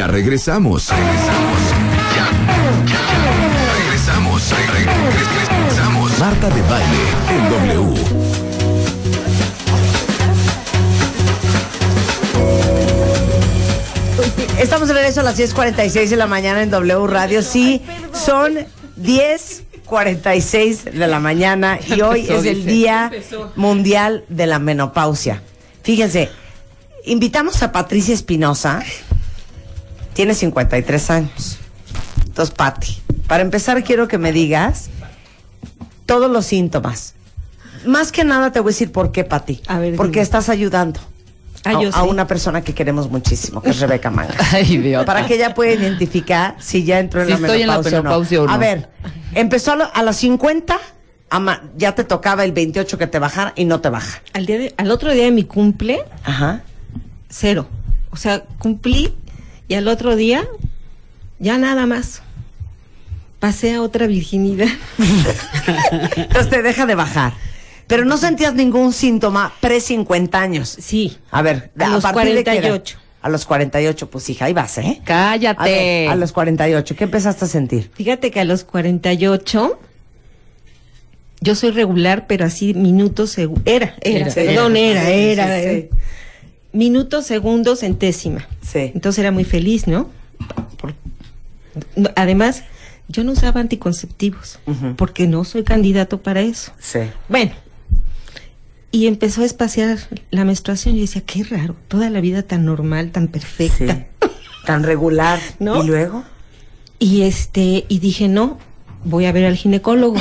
Ya regresamos. Regresamos. Ya. ya. Regresamos. regresamos. Marta de baile en W. Estamos de regreso a las 10.46 de la mañana en W Radio. Sí, son 10.46 de la mañana y hoy es el Día Mundial de la Menopausia. Fíjense, invitamos a Patricia Espinosa. Tiene 53 años. Entonces, Pati, para empezar quiero que me digas todos los síntomas. Más que nada te voy a decir por qué, Pati. A ver, Porque dime. estás ayudando Ah, a, una persona que queremos muchísimo, que es Rebeca Manga. Ay. Para que ella pueda identificar si ya entró en, Si la, estoy en la menopausia menopausia o o no. no. A ver, empezó a, lo- a las 50, ama- ya te tocaba el 28 que te bajara y no te baja. Al, día de- al otro día de mi cumple, Ajá. cero. O sea, cumplí y al otro día, ya nada más. Pasé a otra virginidad. Entonces te deja de bajar. Pero no sentías ningún síntoma pre-50 años. Sí. A ver, A los partir de qué edad? 48. A los 48, pues hija, ahí vas, ¿eh? A, ver, Cállate. a los 48, ¿qué empezaste a sentir? Fíjate que a los 48, yo soy regular, pero así minutos, era, era, Era, perdón, era, era, era. Minutos, segundos, centésima. Sí. Entonces era muy feliz, ¿no? Por- Además, yo no usaba anticonceptivos, porque no soy candidato para eso. Sí. Bueno, y empezó a espaciar la menstruación y decía, qué raro, toda la vida tan normal, tan Sí. perfecta. Tan regular. ¿No? ¿Y luego? Y este, y dije, no, voy a ver al ginecólogo.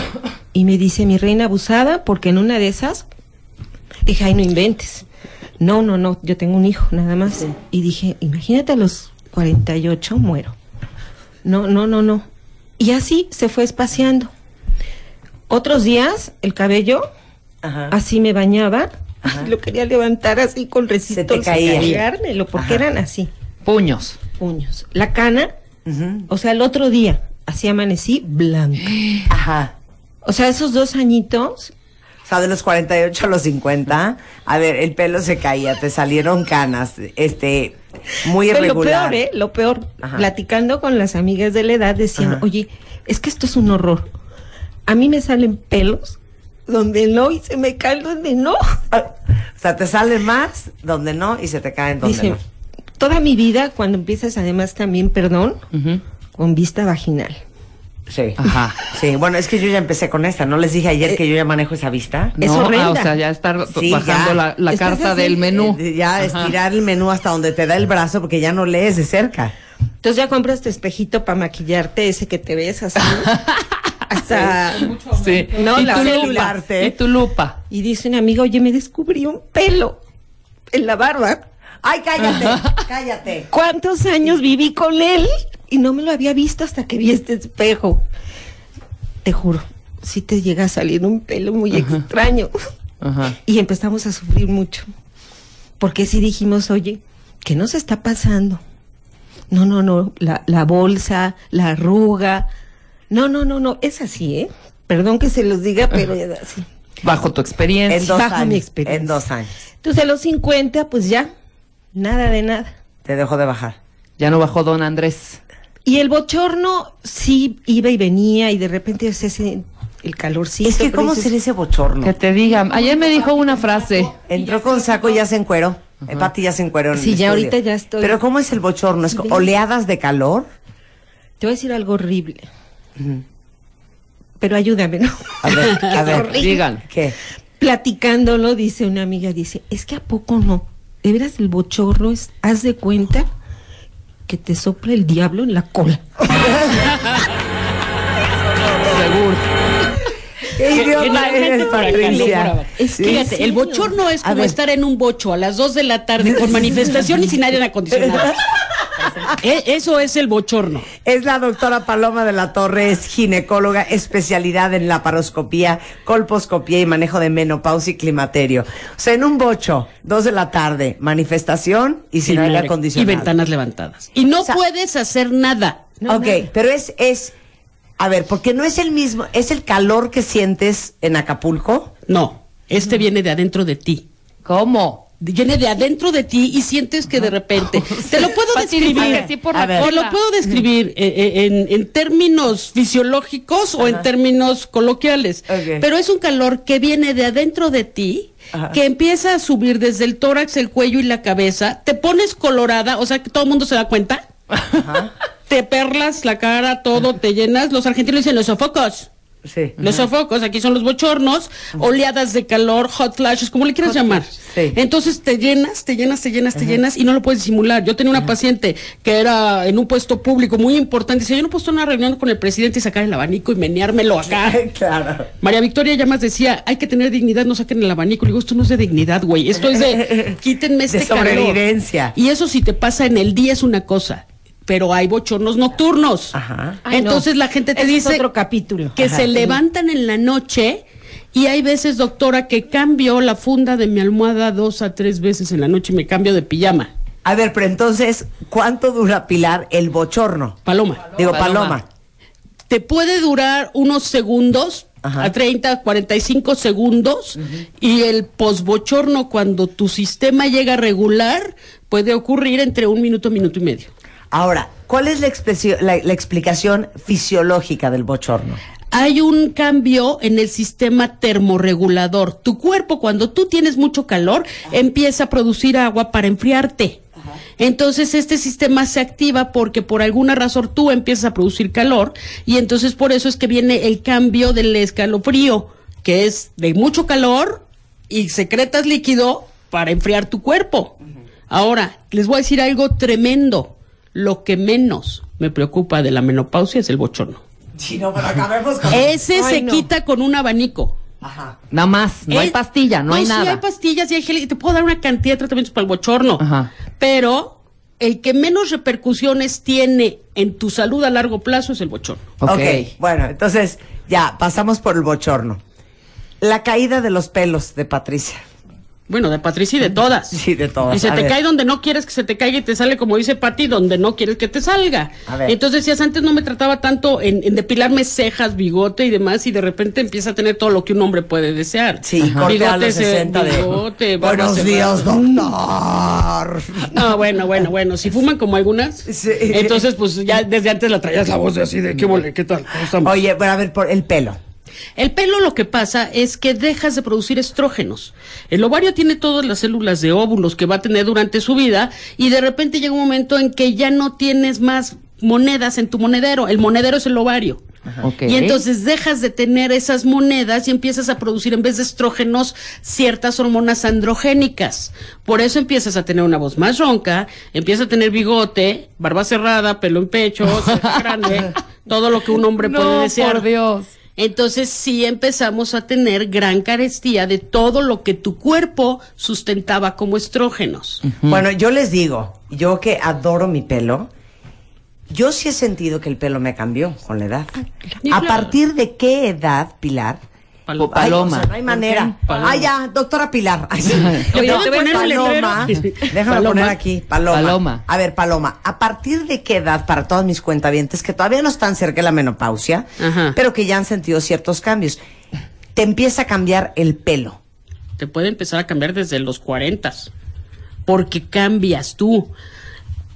Y me dice, mi reina abusada, porque en una de esas, dije, ay, no inventes. No, no, no, yo tengo un hijo, nada más. Y dije, imagínate a los 48, muero. No, no, no, no. Y así se fue espaciando. Otros días, el cabello, Ajá. así me bañaba, Ajá. lo quería levantar así con resistencia. caía. cargármelo, porque Ajá. eran así, Puños. puños. La cana, o sea, el otro día, así amanecí blanca. Ajá. O sea, esos dos añitos, sea, de los 48 a los 50, a ver, el pelo se caía, te salieron canas, este, muy pero lo irregular. peor, ¿eh? Lo peor, Ajá. platicando con las amigas de la edad, decían, Ajá. oye, es que esto es un horror. A mí me salen pelos donde no y se me caen donde no. Ah, O sea, te salen más donde no y se te caen donde Dice, no. toda mi vida, cuando empiezas además también, perdón, con vista vaginal. Sí. Ajá. Sí, bueno, es que yo ya empecé con esta. ¿No les dije ayer que yo ya manejo esa vista? Es no, horrenda. ah, o sea, ya estar Sí, bajando ya. la, carta así, del menú. Eh, Ya Ajá. estirar el menú hasta donde te da el brazo porque ya no lees de cerca. Entonces ya compras tu espejito para maquillarte, ese que te ves así. hasta... Sí. No, y, la tu lupa, y tu lupa. Y dice un amigo, oye, me descubrí un pelo en la barba. ¡Ay, cállate! ¡Cállate! ¿Cuántos años viví con él? Y no me lo había visto hasta que vi este espejo. Te juro, sí te llega a salir un pelo muy extraño. Ajá. Y empezamos a sufrir mucho. Porque sí dijimos, oye, ¿qué nos está pasando? No, no, no, la, la bolsa, la arruga. No, no, no, no, es así, ¿eh? Perdón que se los diga, pero es así. Bajo tu experiencia. En dos bajo mi años. experiencia. En dos años. Entonces a los 50, pues ya, nada de nada. Te dejo de bajar. Ya no bajó don Andrés. Y el bochorno sí iba y venía y de repente se hace el calorcito. Es que, ¿cómo dices, será ese bochorno? Que te digan. Ayer me dijo una frase. Entró con saco y ya se encueró. El Pati ya se encueró. en Sí, ya estudio. ahorita ya estoy. Pero ¿cómo es el bochorno? ¿Es oleadas de calor? Te voy a decir algo horrible. Pero ayúdame, ¿no? A ver, a ver. horrible. Digan. ¿Qué? Platicándolo, dice una amiga, dice, es que a poco no. De veras el bochorno es, haz de cuenta que te sopla el diablo en la cola. ¿Qué idiota eres, Patricia? Es Fíjate, ¿en el bochorno es como estar en un bocho a las 2 de la tarde con manifestación y sin aire acondicionado. E- Eso es el bochorno. Es la doctora Paloma de la Torre, es ginecóloga, especialidad en laparoscopía, colposcopía y manejo de menopausia y climaterio. O sea, en un bocho, dos de la tarde, manifestación y sin aire aire- acondicionado. Y ventanas levantadas. Y no O sea- puedes hacer nada. No, ok, nada. pero es, es, a ver, porque no es el mismo, es el calor que sientes en Acapulco. No, este viene de adentro de ti. ¿Cómo? viene de adentro de ti y sientes que de repente te lo puedo describir sí por A la ver. te lo puedo describir eh, eh, en, en términos fisiológicos o en términos coloquiales pero es un calor que viene de adentro de ti Ajá. que empieza a subir desde el tórax el cuello y la cabeza te pones colorada o sea que todo el mundo se da cuenta te perlas la cara todo te llenas los argentinos dicen los sofocos Sí. los sofocos, aquí son los bochornos, oleadas de calor, hot flashes, como le quieras llamar. sí. Entonces te llenas, te llenas, te llenas, te llenas y no lo puedes disimular. Yo tenía una paciente que era en un puesto público muy importante. Dice, yo no puedo estar en una reunión con el presidente y sacar el abanico y meneármelo acá. claro. María Victoria Llamas decía, hay que tener dignidad, no saquen el abanico. Le digo, esto no es de dignidad, güey. Esto es de, quítenme este De calor". sobrevivencia. Y eso si te pasa en el día es una cosa, pero hay bochornos nocturnos. Ajá. Ay, no. Entonces la gente te Ese es dice otro capítulo. que Ajá. se levantan en la noche y hay veces, doctora, que cambio la funda de mi almohada dos a tres veces en la noche y me cambio de pijama. A ver, pero entonces, ¿cuánto dura Pilar el bochorno? Paloma. Digo, Paloma. Paloma. Te puede durar unos segundos, Ajá. a 30, 45 segundos, y el posbochorno, cuando tu sistema llega a regular, puede ocurrir entre un minuto, minuto y medio. Ahora, ¿cuál es la, expresi- la- la explicación fisiológica del bochorno? hay un cambio en el sistema termorregulador. Tu cuerpo, cuando tú tienes mucho calor, empieza a producir agua para enfriarte. Entonces este sistema se activa porque por alguna razón tú empiezas a producir calor y entonces por eso es que viene el cambio del escalofrío, que es de mucho calor y secretas líquido para enfriar tu cuerpo. Ahora, les voy a decir algo tremendo. Lo que menos me preocupa de la menopausia es el bochorno. Sí, no, pero acabemos con... Ese Ay, se no. quita con un abanico. Ajá. Nada más, no hay pastilla, no, hay Sí nada. hay pastillas y hay gel, y te puedo dar una cantidad de tratamientos para el bochorno. Ajá. Pero el que menos repercusiones tiene en tu salud a largo plazo es el bochorno. Ok. ok, bueno, entonces ya pasamos por el bochorno. La caída de los pelos de Patricia. Bueno, de Patricia y de todas. Sí, de todas. Y se A te ver. cae donde no quieres que se te caiga y te sale, como dice Pati, donde no quieres que te salga. A ver. Entonces decías, antes no me trataba tanto en, en depilarme cejas, bigote y demás, y de repente empieza a tener todo lo que un hombre puede desear. Sí, corte a los Bigote, 60 de... bigote, Buenos días, doctor. No, bueno, bueno, bueno. Si fuman como algunas, Sí. entonces pues ya desde antes la traías la voz de así de qué mole, qué tal, ¿Cómo estamos? Oye, bueno, a ver, por el pelo. El pelo lo que pasa es que dejas de producir estrógenos. El ovario tiene todas las células de óvulos que va a tener durante su vida y de repente llega un momento en que ya no tienes más monedas en tu monedero. El monedero es el ovario. Ok. Y entonces dejas de tener esas monedas y empiezas a producir en vez de estrógenos ciertas hormonas androgénicas. Por eso empiezas a tener una voz más ronca, empiezas a tener bigote, barba cerrada, pelo en pecho, grande, todo lo que un hombre puede no, desear. por Dios. Entonces sí empezamos a tener gran carestía de todo lo que tu cuerpo sustentaba como estrógenos. Bueno, yo les digo, yo que adoro mi pelo, yo sí he sentido que el pelo me cambió con la edad. Sí, ¿A partir de qué edad, Pilar? Paloma. Ay, Paloma. o sea, no hay manera. Paloma. Ah, ya, doctora Pilar. Ay, sí. Oye, No, ¿puedo poner Paloma. Déjame Paloma. poner aquí, Paloma. Paloma. A ver, Paloma, ¿a partir de qué edad para todos mis cuentavientes que todavía no están cerca de la menopausia, Ajá. pero que ya han sentido ciertos cambios, te empieza a cambiar el pelo? Te puede empezar a cambiar desde los 40 porque cambias tú.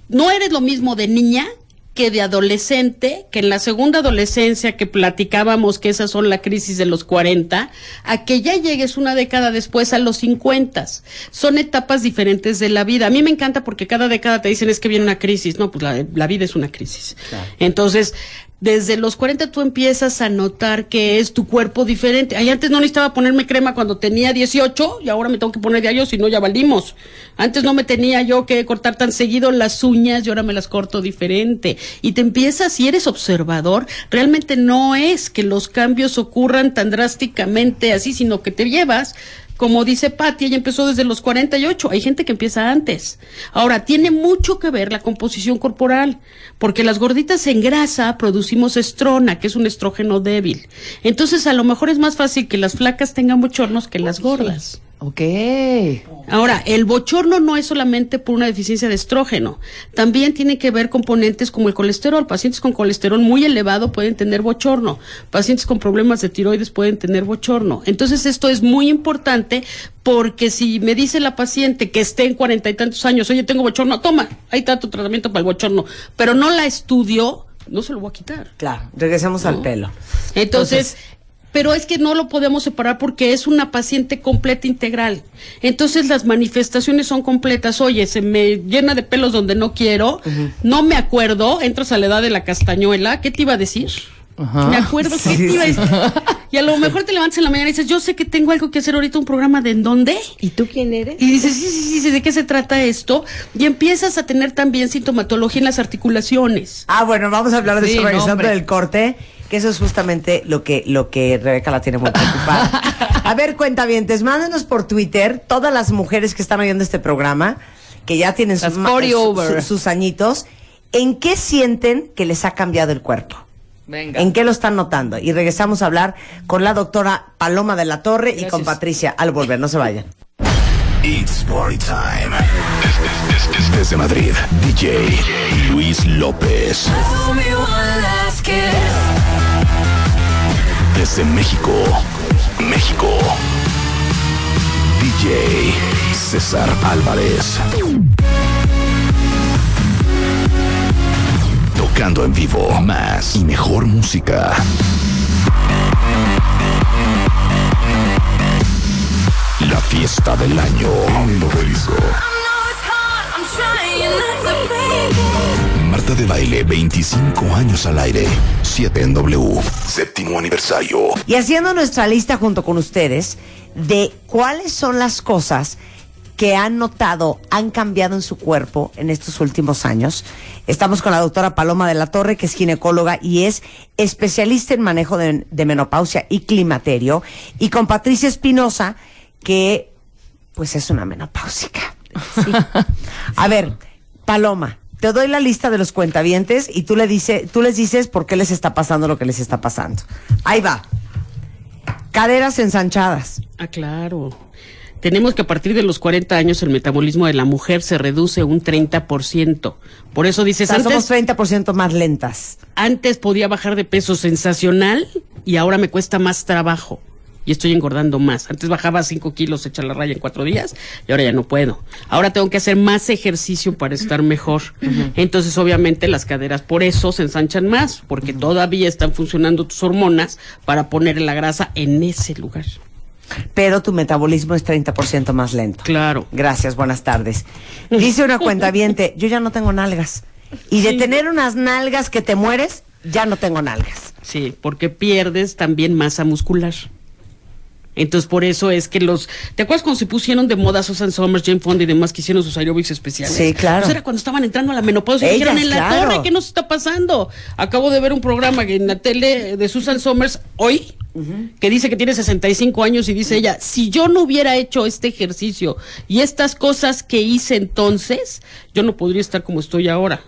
No eres lo mismo de niña que de adolescente, que en la segunda adolescencia que platicábamos que esas son la crisis de los 40, a que ya llegues una década después a los 50. Son etapas diferentes de la vida. A mí me encanta porque cada década te dicen es que viene una crisis. No, pues la, la vida es una crisis. Entonces, desde los 40 tú empiezas a notar que es tu cuerpo diferente. Ay, antes no necesitaba ponerme crema cuando tenía 18 y ahora me tengo que poner diario, si no ya valimos. Antes no me tenía yo que cortar tan seguido las uñas y ahora me las corto diferente. Y te empiezas, si eres observador, realmente no es que los cambios ocurran tan drásticamente así, sino que te llevas como dice Patti, ella empezó desde los 48. Hay gente que empieza antes. Ahora, tiene mucho que ver la composición corporal, porque las gorditas en grasa producimos estrona, que es un estrógeno débil. Entonces, a lo mejor es más fácil que las flacas tengan bochornos que las gordas. Ok. Ahora, el bochorno no es solamente por una deficiencia de estrógeno, también tiene que ver componentes como el colesterol. Pacientes con colesterol muy elevado pueden tener bochorno, pacientes con problemas de tiroides pueden tener bochorno. Entonces, esto es muy importante porque si me dice la paciente que esté en cuarenta y tantos años, oye, tengo bochorno, toma, ahí está tu tratamiento para el bochorno, pero no la estudió, no se lo voy a quitar. Claro, regresemos al pelo. Entonces, pero es que no lo podemos separar porque es una paciente completa integral. Entonces las manifestaciones son completas. Oye, se me llena de pelos donde no quiero, no me acuerdo, entras a la edad de la castañuela, ¿qué te iba a decir? Ajá. Me acuerdo qué te iba a decir. Y a lo mejor te levantas en la mañana y dices, yo sé que tengo algo que hacer ahorita, un programa de en dónde. ¿Y tú quién eres? Y dices, sí, sí, sí, ¿de qué se trata esto? Y empiezas a tener también sintomatología en las articulaciones. Ah, bueno, vamos a hablar de Sí, eso regresando del corte, que eso es justamente lo que, lo que Rebeca la tiene muy preocupada. a ver, cuentavientes, mándenos por Twitter todas las mujeres que están oyendo este programa, que ya tienen sus, Las ma- 40 su- over. su- sus añitos, ¿en qué sienten que les ha cambiado el cuerpo? Venga. ¿En qué lo están notando? Y regresamos a hablar con la doctora Paloma de la Torre y con. Patricia al volver. No se vayan. It's party time. Desde Madrid, DJ Luis López. Desde México, México. DJ César Álvarez. Tocando en vivo más y mejor música. La fiesta del año en el obelisco. Marta de Baile, 25 años al aire. 7 en W. Séptimo aniversario. Y haciendo nuestra lista junto con ustedes de cuáles son las cosas que han notado, han cambiado en su cuerpo en estos últimos años. Estamos con la doctora Paloma de la Torre, que es ginecóloga y es especialista en manejo de, de menopausia y climaterio. Y con Patricia Espinosa, que pues es una menopáusica. A ver, Paloma, te doy la lista de los cuentavientes y tú, le dice, tú les dices por qué les está pasando lo que les está pasando. Ahí va. Caderas ensanchadas. Ah, claro. Tenemos que a partir de los 40 años el metabolismo de la mujer se reduce un 30%. Por eso O dices, somos antes, 30% más lentas. antes podía bajar de peso sensacional y ahora me cuesta más trabajo. Y estoy engordando más. Antes bajaba 5 kilos hecha la raya en cuatro días y ahora ya no puedo. Ahora tengo que hacer más ejercicio para estar mejor. Entonces, obviamente, las caderas por eso se ensanchan más, porque todavía están funcionando tus hormonas para poner la grasa en ese lugar. Pero tu metabolismo es 30% más lento. Claro. Gracias, buenas tardes. Dice una cuentaviente, yo ya no tengo nalgas. Y de tener unas nalgas que te mueres, ya no tengo nalgas. Sí, porque pierdes también masa muscular. Entonces, por eso es que los... ¿Te acuerdas cuando se pusieron de moda Susan Somers, Jane Fonda y demás que hicieron sus aerobics especiales? Sí, claro. Pues era cuando estaban entrando a la menopausia y Ellas, dijeron, en la claro. torre, ¿qué nos está pasando? Acabo de ver un programa en la tele de Susan Somers hoy, que dice que tiene 65 años y dice ella, si yo no hubiera hecho este ejercicio y estas cosas que hice entonces, yo no podría estar como estoy ahora.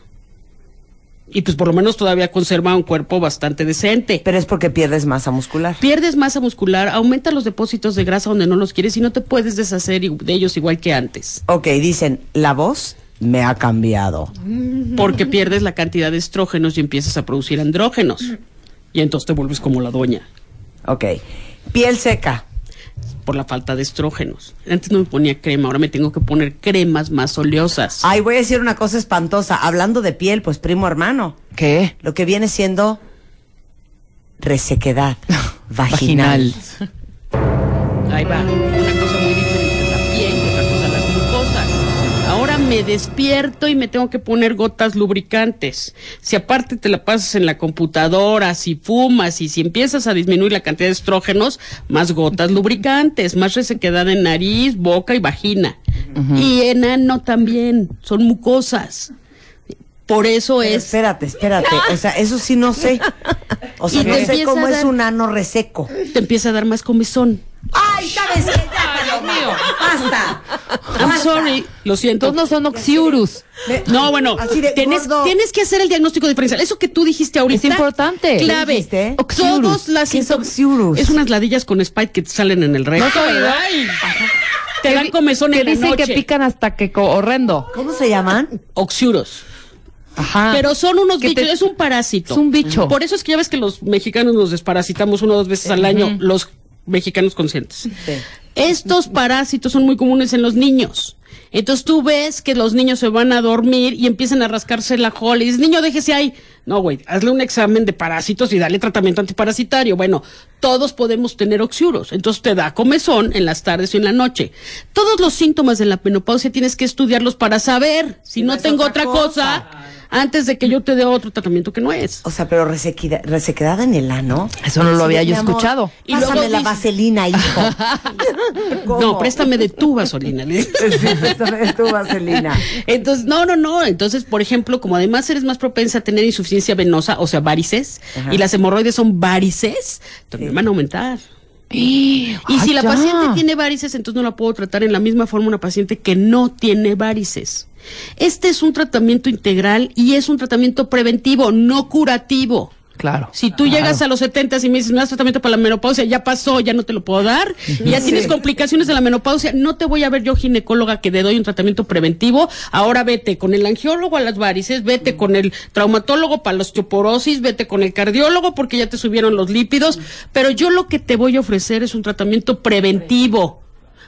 Y pues por lo menos todavía conserva un cuerpo bastante decente. Pero es porque pierdes masa muscular. Pierdes masa muscular, aumenta los depósitos de grasa donde no los quieres y no te puedes deshacer de ellos igual que antes. Ok, dicen, la voz me ha cambiado. Porque pierdes la cantidad de estrógenos y empiezas a producir andrógenos. Y entonces te vuelves como la doña, Ok. Piel seca. Por la falta de estrógenos. Antes no me ponía crema, ahora me tengo que poner cremas más oleosas. Ay, voy a decir una cosa espantosa. Hablando de piel, pues primo hermano. ¿Qué? Lo que viene siendo resequedad vaginal. Ahí va, me despierto y me tengo que poner gotas lubricantes. Si aparte te la pasas en la computadora, si fumas y si empiezas a disminuir la cantidad de estrógenos, más gotas lubricantes, más resequedad en nariz, boca y vagina. Y en ano también, son mucosas. Por eso Pero es... espérate, espérate. O sea, eso sí no sé. O sea, no sé cómo es un ano reseco. Te empieza a dar más comezón. ¡Ay, sabes qué! Ya, Dios mío. ¡Basta! I'm sorry, lo siento. Todos no son oxiurus. Me- No, bueno, Así de tienes, que hacer el diagnóstico diferencial. Eso que tú dijiste ahorita. Es importante. Clave. ¿Qué dijiste? Todos las ¿Qué es oxiurus? Es unas ladillas con spike que salen en el recto. No soy, te dan comezón en la dicen noche. que pican hasta que co- horrendo. ¿Cómo se llaman? Oxiuros. Ajá. Pero son unos Que te- bichos, es un parásito. Es un bicho. Por eso es que ya ves que los mexicanos nos desparasitamos una o dos veces al año, los mexicanos conscientes. Estos parásitos son muy comunes en los niños. Entonces tú ves que los niños se van a dormir y empiezan a rascarse la jola y dices, niño, déjese ahí. No, güey, hazle un examen de parásitos y dale tratamiento antiparasitario. Bueno, todos podemos tener oxiuros. Entonces te da comezón en las tardes y en la noche. Todos los síntomas de la menopausia tienes que estudiarlos para saber si no tengo otra cosa. cosa antes de que yo te dé otro tratamiento que no es. O sea, pero resequida- resequedad en el ano. Eso no lo había yo escuchado. Y luego Pásame la dice- vaselina, hijo. No, préstame de tu gasolina. le- Sí, préstame tu vaselina. Entonces, no, no, no. Entonces, por ejemplo, como además eres más propensa a tener insuficiencia venosa, o sea, varices, Ajá. y las hemorroides son varices, también Sí. van a aumentar. Y Y si la paciente tiene varices, entonces no la puedo tratar en la misma forma una paciente que no tiene varices. Este es un tratamiento integral y es un tratamiento preventivo, no curativo. Claro. Si tú llegas a los 70 y me dices, no das tratamiento para la menopausia, ya pasó, ya no te lo puedo dar, y ya tienes complicaciones de la menopausia, no te voy a ver yo ginecóloga que te doy un tratamiento preventivo, ahora vete con el angiólogo a las varices, vete con el traumatólogo para la osteoporosis, vete con el cardiólogo porque ya te subieron los lípidos, pero yo lo que te voy a ofrecer es un tratamiento preventivo.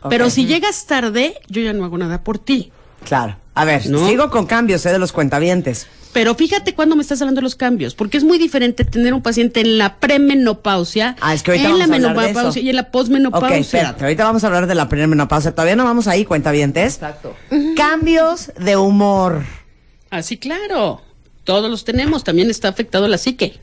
Pero si llegas tarde, yo ya no hago nada por ti. Claro. A ver, ¿No? sigo con cambios, eh, de los cuentavientes. Pero fíjate cuando me estás hablando de los cambios, porque es muy diferente tener un paciente en la premenopausia, Ah, es que ahorita en la vamos a hablar de menopausia y en la Ok, posmenopausia. espérate, ahorita vamos a hablar de la premenopausia. Todavía no vamos ahí, cuentavientes. Exacto. Cambios de humor. Así claro, todos los tenemos, también está afectado la psique.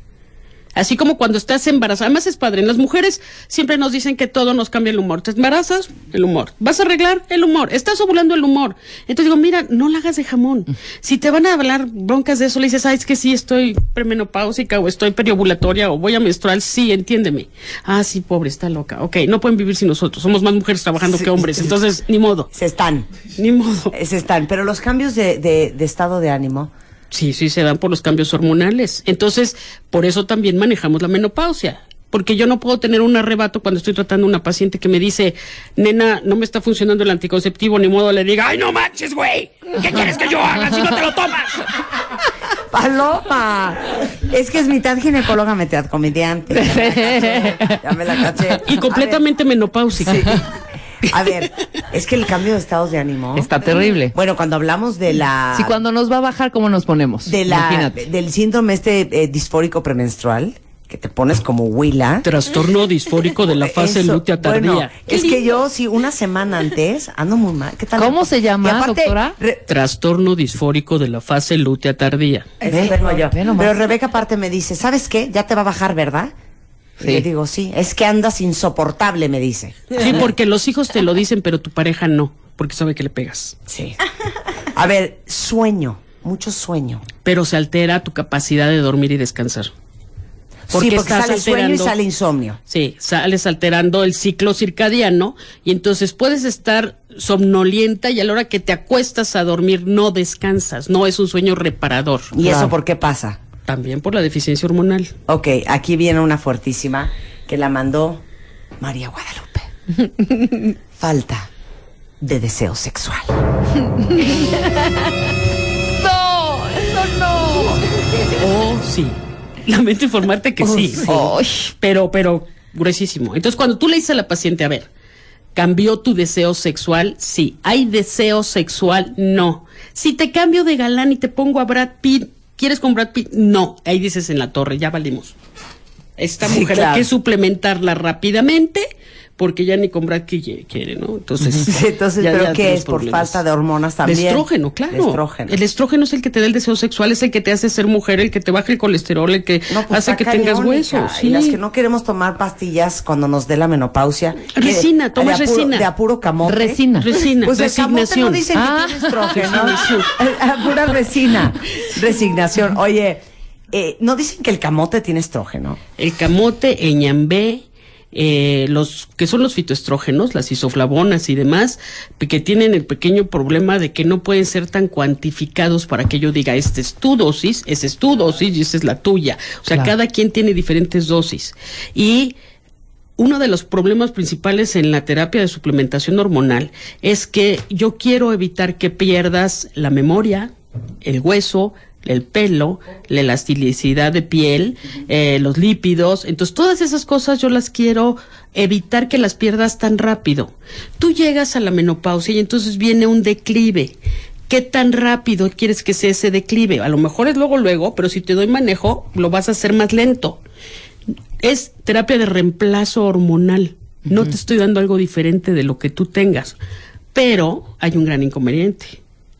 Así como cuando estás embarazada, además es padre, en las mujeres siempre nos dicen que todo nos cambia el humor. Te embarazas, el humor. Vas a arreglar el humor. Estás ovulando el humor. Entonces digo, mira, no la hagas de jamón. Si te van a hablar broncas de eso, le dices, ay, es que sí, estoy premenopáusica o estoy periovulatoria o voy a menstrual, sí, entiéndeme. Ah, sí, pobre, está loca. Ok, no pueden vivir sin nosotros. Somos más mujeres trabajando que hombres. Entonces, ni modo, Se están, ni modo. se están. Pero los cambios de, de- de estado de ánimo. Sí, sí, se dan por los cambios hormonales. Entonces, por eso también manejamos la menopausia. Porque yo no puedo tener un arrebato cuando estoy tratando a una paciente que me dice, nena, no me está funcionando el anticonceptivo, ni modo le diga, ay, no manches, güey, ¿qué quieres que yo haga si no te lo tomas? Paloma, es que es mitad ginecóloga, mitad comediante. Ya me la caché. Y completamente menopáusica. Ver, a ver, es que el cambio de estados de ánimo. Está terrible. Bueno, cuando hablamos de la. Si cuando nos va a bajar, ¿cómo nos ponemos? de la, Imagínate. del síndrome este eh, disfórico premenstrual, que te pones como huila. Trastorno disfórico de la fase Eso, lútea tardía. Bueno, es que yo, sí, una semana antes, ando muy mal. ¿Qué tal? ¿Cómo se llama, aparte, doctora? re- Trastorno disfórico de la fase lútea tardía. Eso tengo yo. Pero Rebeca aparte me dice, ¿sabes qué? Ya te va a bajar, ¿verdad? Sí. le digo, sí, es que andas insoportable, me dice. Sí, porque los hijos te lo dicen, pero tu pareja no, porque sabe que le pegas. Sí. A ver, sueño, mucho sueño. Pero se altera tu capacidad de dormir y descansar. sí, porque sale sueño y sale insomnio. Sí, sales alterando el ciclo circadiano y entonces puedes estar somnolienta y a la hora que te acuestas a dormir no descansas, no es un sueño reparador. ¿Y Claro. eso por qué pasa? También por la deficiencia hormonal. Ok, aquí viene una fuertísima que la mandó María Guadalupe. Falta de deseo sexual. Oh, sí. Lamento informarte que sí. Ay. Pero, pero, gruesísimo. Entonces, cuando tú le dices a la paciente, a ver, ¿cambió tu deseo sexual? Sí. ¿Hay deseo sexual? No. Si te cambio de galán y te pongo a Brad Pitt, ¿quieres con Brad Pitt? No. Ahí dices en la torre, ya valimos. Esta Sí, mujer claro. hay que suplementarla rápidamente porque ya ni con Brad quiere- quiere, ¿no? Entonces, Sí, entonces, ya- ¿pero ya qué es? ¿Por falta de hormonas también? De estrógeno, claro. De estrógeno. El estrógeno es el que te da el deseo sexual, es el que te hace ser mujer, el que te baja el colesterol, el que No, pues hace que tengas huesos. hija. Y las que no queremos tomar pastillas cuando nos dé la menopausia. que- Resina, toma de apuro- resina. De apuro camote. Resina. Resina, Pues el camote resignación. no dicen Ah. que tiene estrógeno. Ah, Pura resina. Resignación. Oye, eh, ¿no dicen que el camote tiene estrógeno? El camote, el ñambé, eh, los que son los fitoestrógenos, las isoflavonas y demás, que tienen el pequeño problema de que no pueden ser tan cuantificados para que yo diga, esta es tu dosis, esa es tu dosis y esa es la tuya. O sea, Claro. cada quien tiene diferentes dosis. Y uno de los problemas principales en la terapia de suplementación hormonal es que yo quiero evitar que pierdas la memoria, el hueso, el pelo, la elasticidad de piel, eh, los lípidos. Entonces, todas esas cosas yo las quiero evitar que las pierdas tan rápido. Tú llegas a la menopausia y entonces viene un declive. ¿Qué tan rápido quieres que sea ese declive? A lo mejor es luego, luego, pero si te doy manejo, lo vas a hacer más lento. Es terapia de reemplazo hormonal. No te estoy dando algo diferente de lo que tú tengas. Pero hay un gran inconveniente.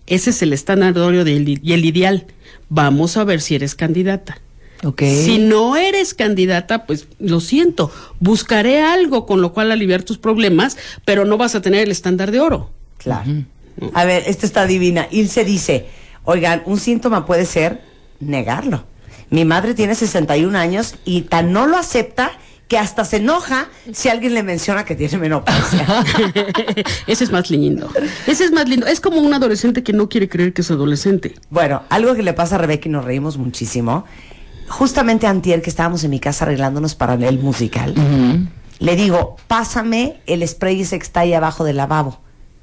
Ese es el estándar de oro del- y el ideal. Vamos a ver si eres candidata. Ok. Si no eres candidata, pues lo siento, buscaré algo con lo cual aliviar tus problemas, pero no vas a tener el estándar de oro. Claro. A ver, esta está divina. Ilse dice, oigan, un síntoma puede ser negarlo. Mi madre tiene 61 años y tan no lo acepta que hasta se enoja si alguien le menciona que tiene menopausia. Ese es más lindo. Ese es más lindo. Es como un adolescente que no quiere creer que es adolescente. bueno, algo que le pasa a Rebeca y nos reímos muchísimo. Justamente antier que estábamos en mi casa arreglándonos para el musical, le digo, pásame el spray ese que está ahí abajo del lavabo.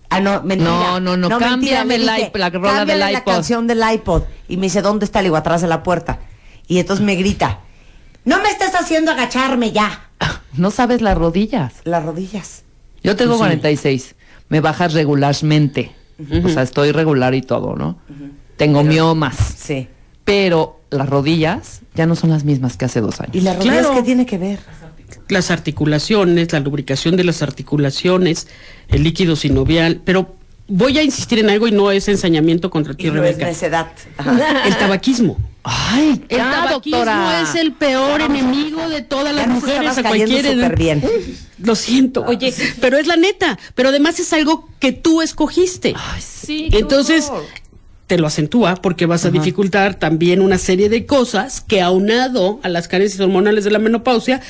Ah, no, mentira. No, no, no, cámbiame el dije, iP- la rola "Cámbiale del la iPod". canción del iPod. Y me dice, ¿dónde está? Le digo, atrás de la puerta. Y entonces me grita, no me estés haciendo agacharme ya. No sabes las rodillas. Las rodillas. Yo tengo Sí. 46. Me bajas regularmente. O sea, estoy regular y todo, ¿no? Tengo miomas. Sí. Pero las rodillas ya no son las mismas que hace dos años. ¿Y las rodillas Claro. qué tiene que ver? Las articulaciones, la lubricación de las articulaciones, el líquido sinovial, pero voy a insistir en algo y no es ensañamiento contra ti, Y no es Rebeca. necedad. Ajá. El tabaquismo. Ay, El ya, tabaquismo doctora. es el peor enemigo de todas las mujeres a cualquier bien. Lo siento. Oye, pero es la neta. Pero además es algo que tú escogiste. Ay, sí. Entonces, horror. te lo acentúa porque vas a dificultar también una serie de cosas que aunado a las carencias hormonales de la menopausia,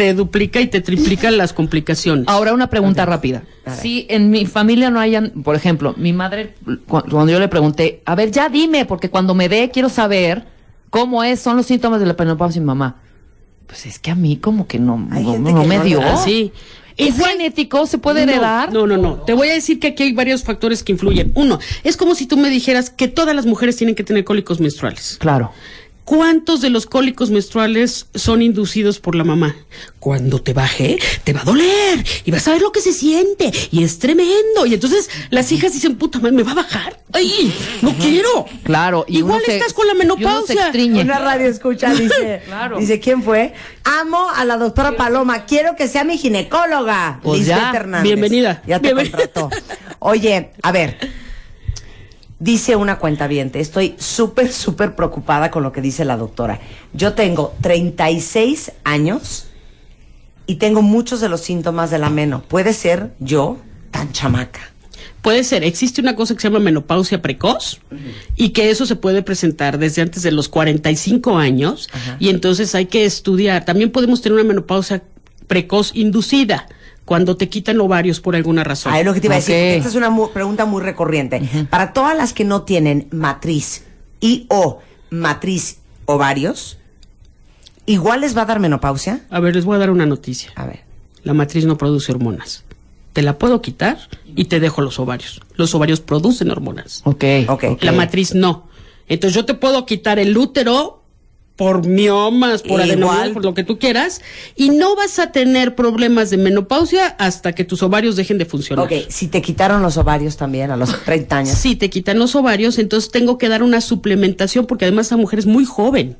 te duplica y te triplica las complicaciones. Ahora una pregunta rápida. Si en mi familia no hayan, por ejemplo, mi madre, cu- cuando yo le pregunté, a ver, ya dime, porque cuando me ve quiero saber cómo es, son los síntomas de la menopausia y mamá. Pues es que a mí como que no, no, no que me no dio. Sí. ¿Es Igual- genético? ¿Se puede No, heredar? No, no, no. Te voy a decir que aquí hay varios factores que influyen. Uno, es como si tú me dijeras que todas las mujeres tienen que tener cólicos menstruales. Claro. ¿Cuántos de los cólicos menstruales son inducidos por la mamá? Cuando te baje, te va a doler y vas a ver lo que se siente y es tremendo. Y entonces las hijas dicen, puta madre, ¿me va a bajar? ¡Ay! ¡No quiero! Claro. Y Igual se- estás con la menopausia. Una radio escucha, dice, Claro. dice, ¿quién fue? Amo a la doctora Paloma, quiero que sea mi ginecóloga. Pues Lisbeth ya, Hernández. bienvenida. Ya te Bienvenida. contrató. Oye, a ver, dice una cuenta estoy súper, súper preocupada con lo que dice la doctora. Yo tengo 36 años y tengo muchos de los síntomas de la meno. ¿Puede ser yo tan chamaca? Puede ser, existe una cosa que se llama menopausia precoz y que eso se puede presentar desde antes de los 45 años y entonces hay que estudiar. También podemos tener una menopausia precoz inducida cuando te quitan ovarios por alguna razón. Ah, es lo que te iba a decir. Esta es una mu- pregunta muy recurrente. Para todas las que no tienen matriz y o matriz ovarios, ¿igual les va a dar menopausia? A ver, les voy a dar una noticia. A ver. La matriz no produce hormonas. Te la puedo quitar y te dejo los ovarios. Los ovarios producen hormonas. Ok. Ok. La matriz no. Entonces yo te puedo quitar el útero por miomas, por adenomas, por lo que tú quieras, y no vas a tener problemas de menopausia hasta que tus ovarios dejen de funcionar. Ok, si te quitaron los ovarios también a los 30 años. Si te quitan los ovarios, entonces tengo que dar una suplementación porque además esa mujer es muy joven.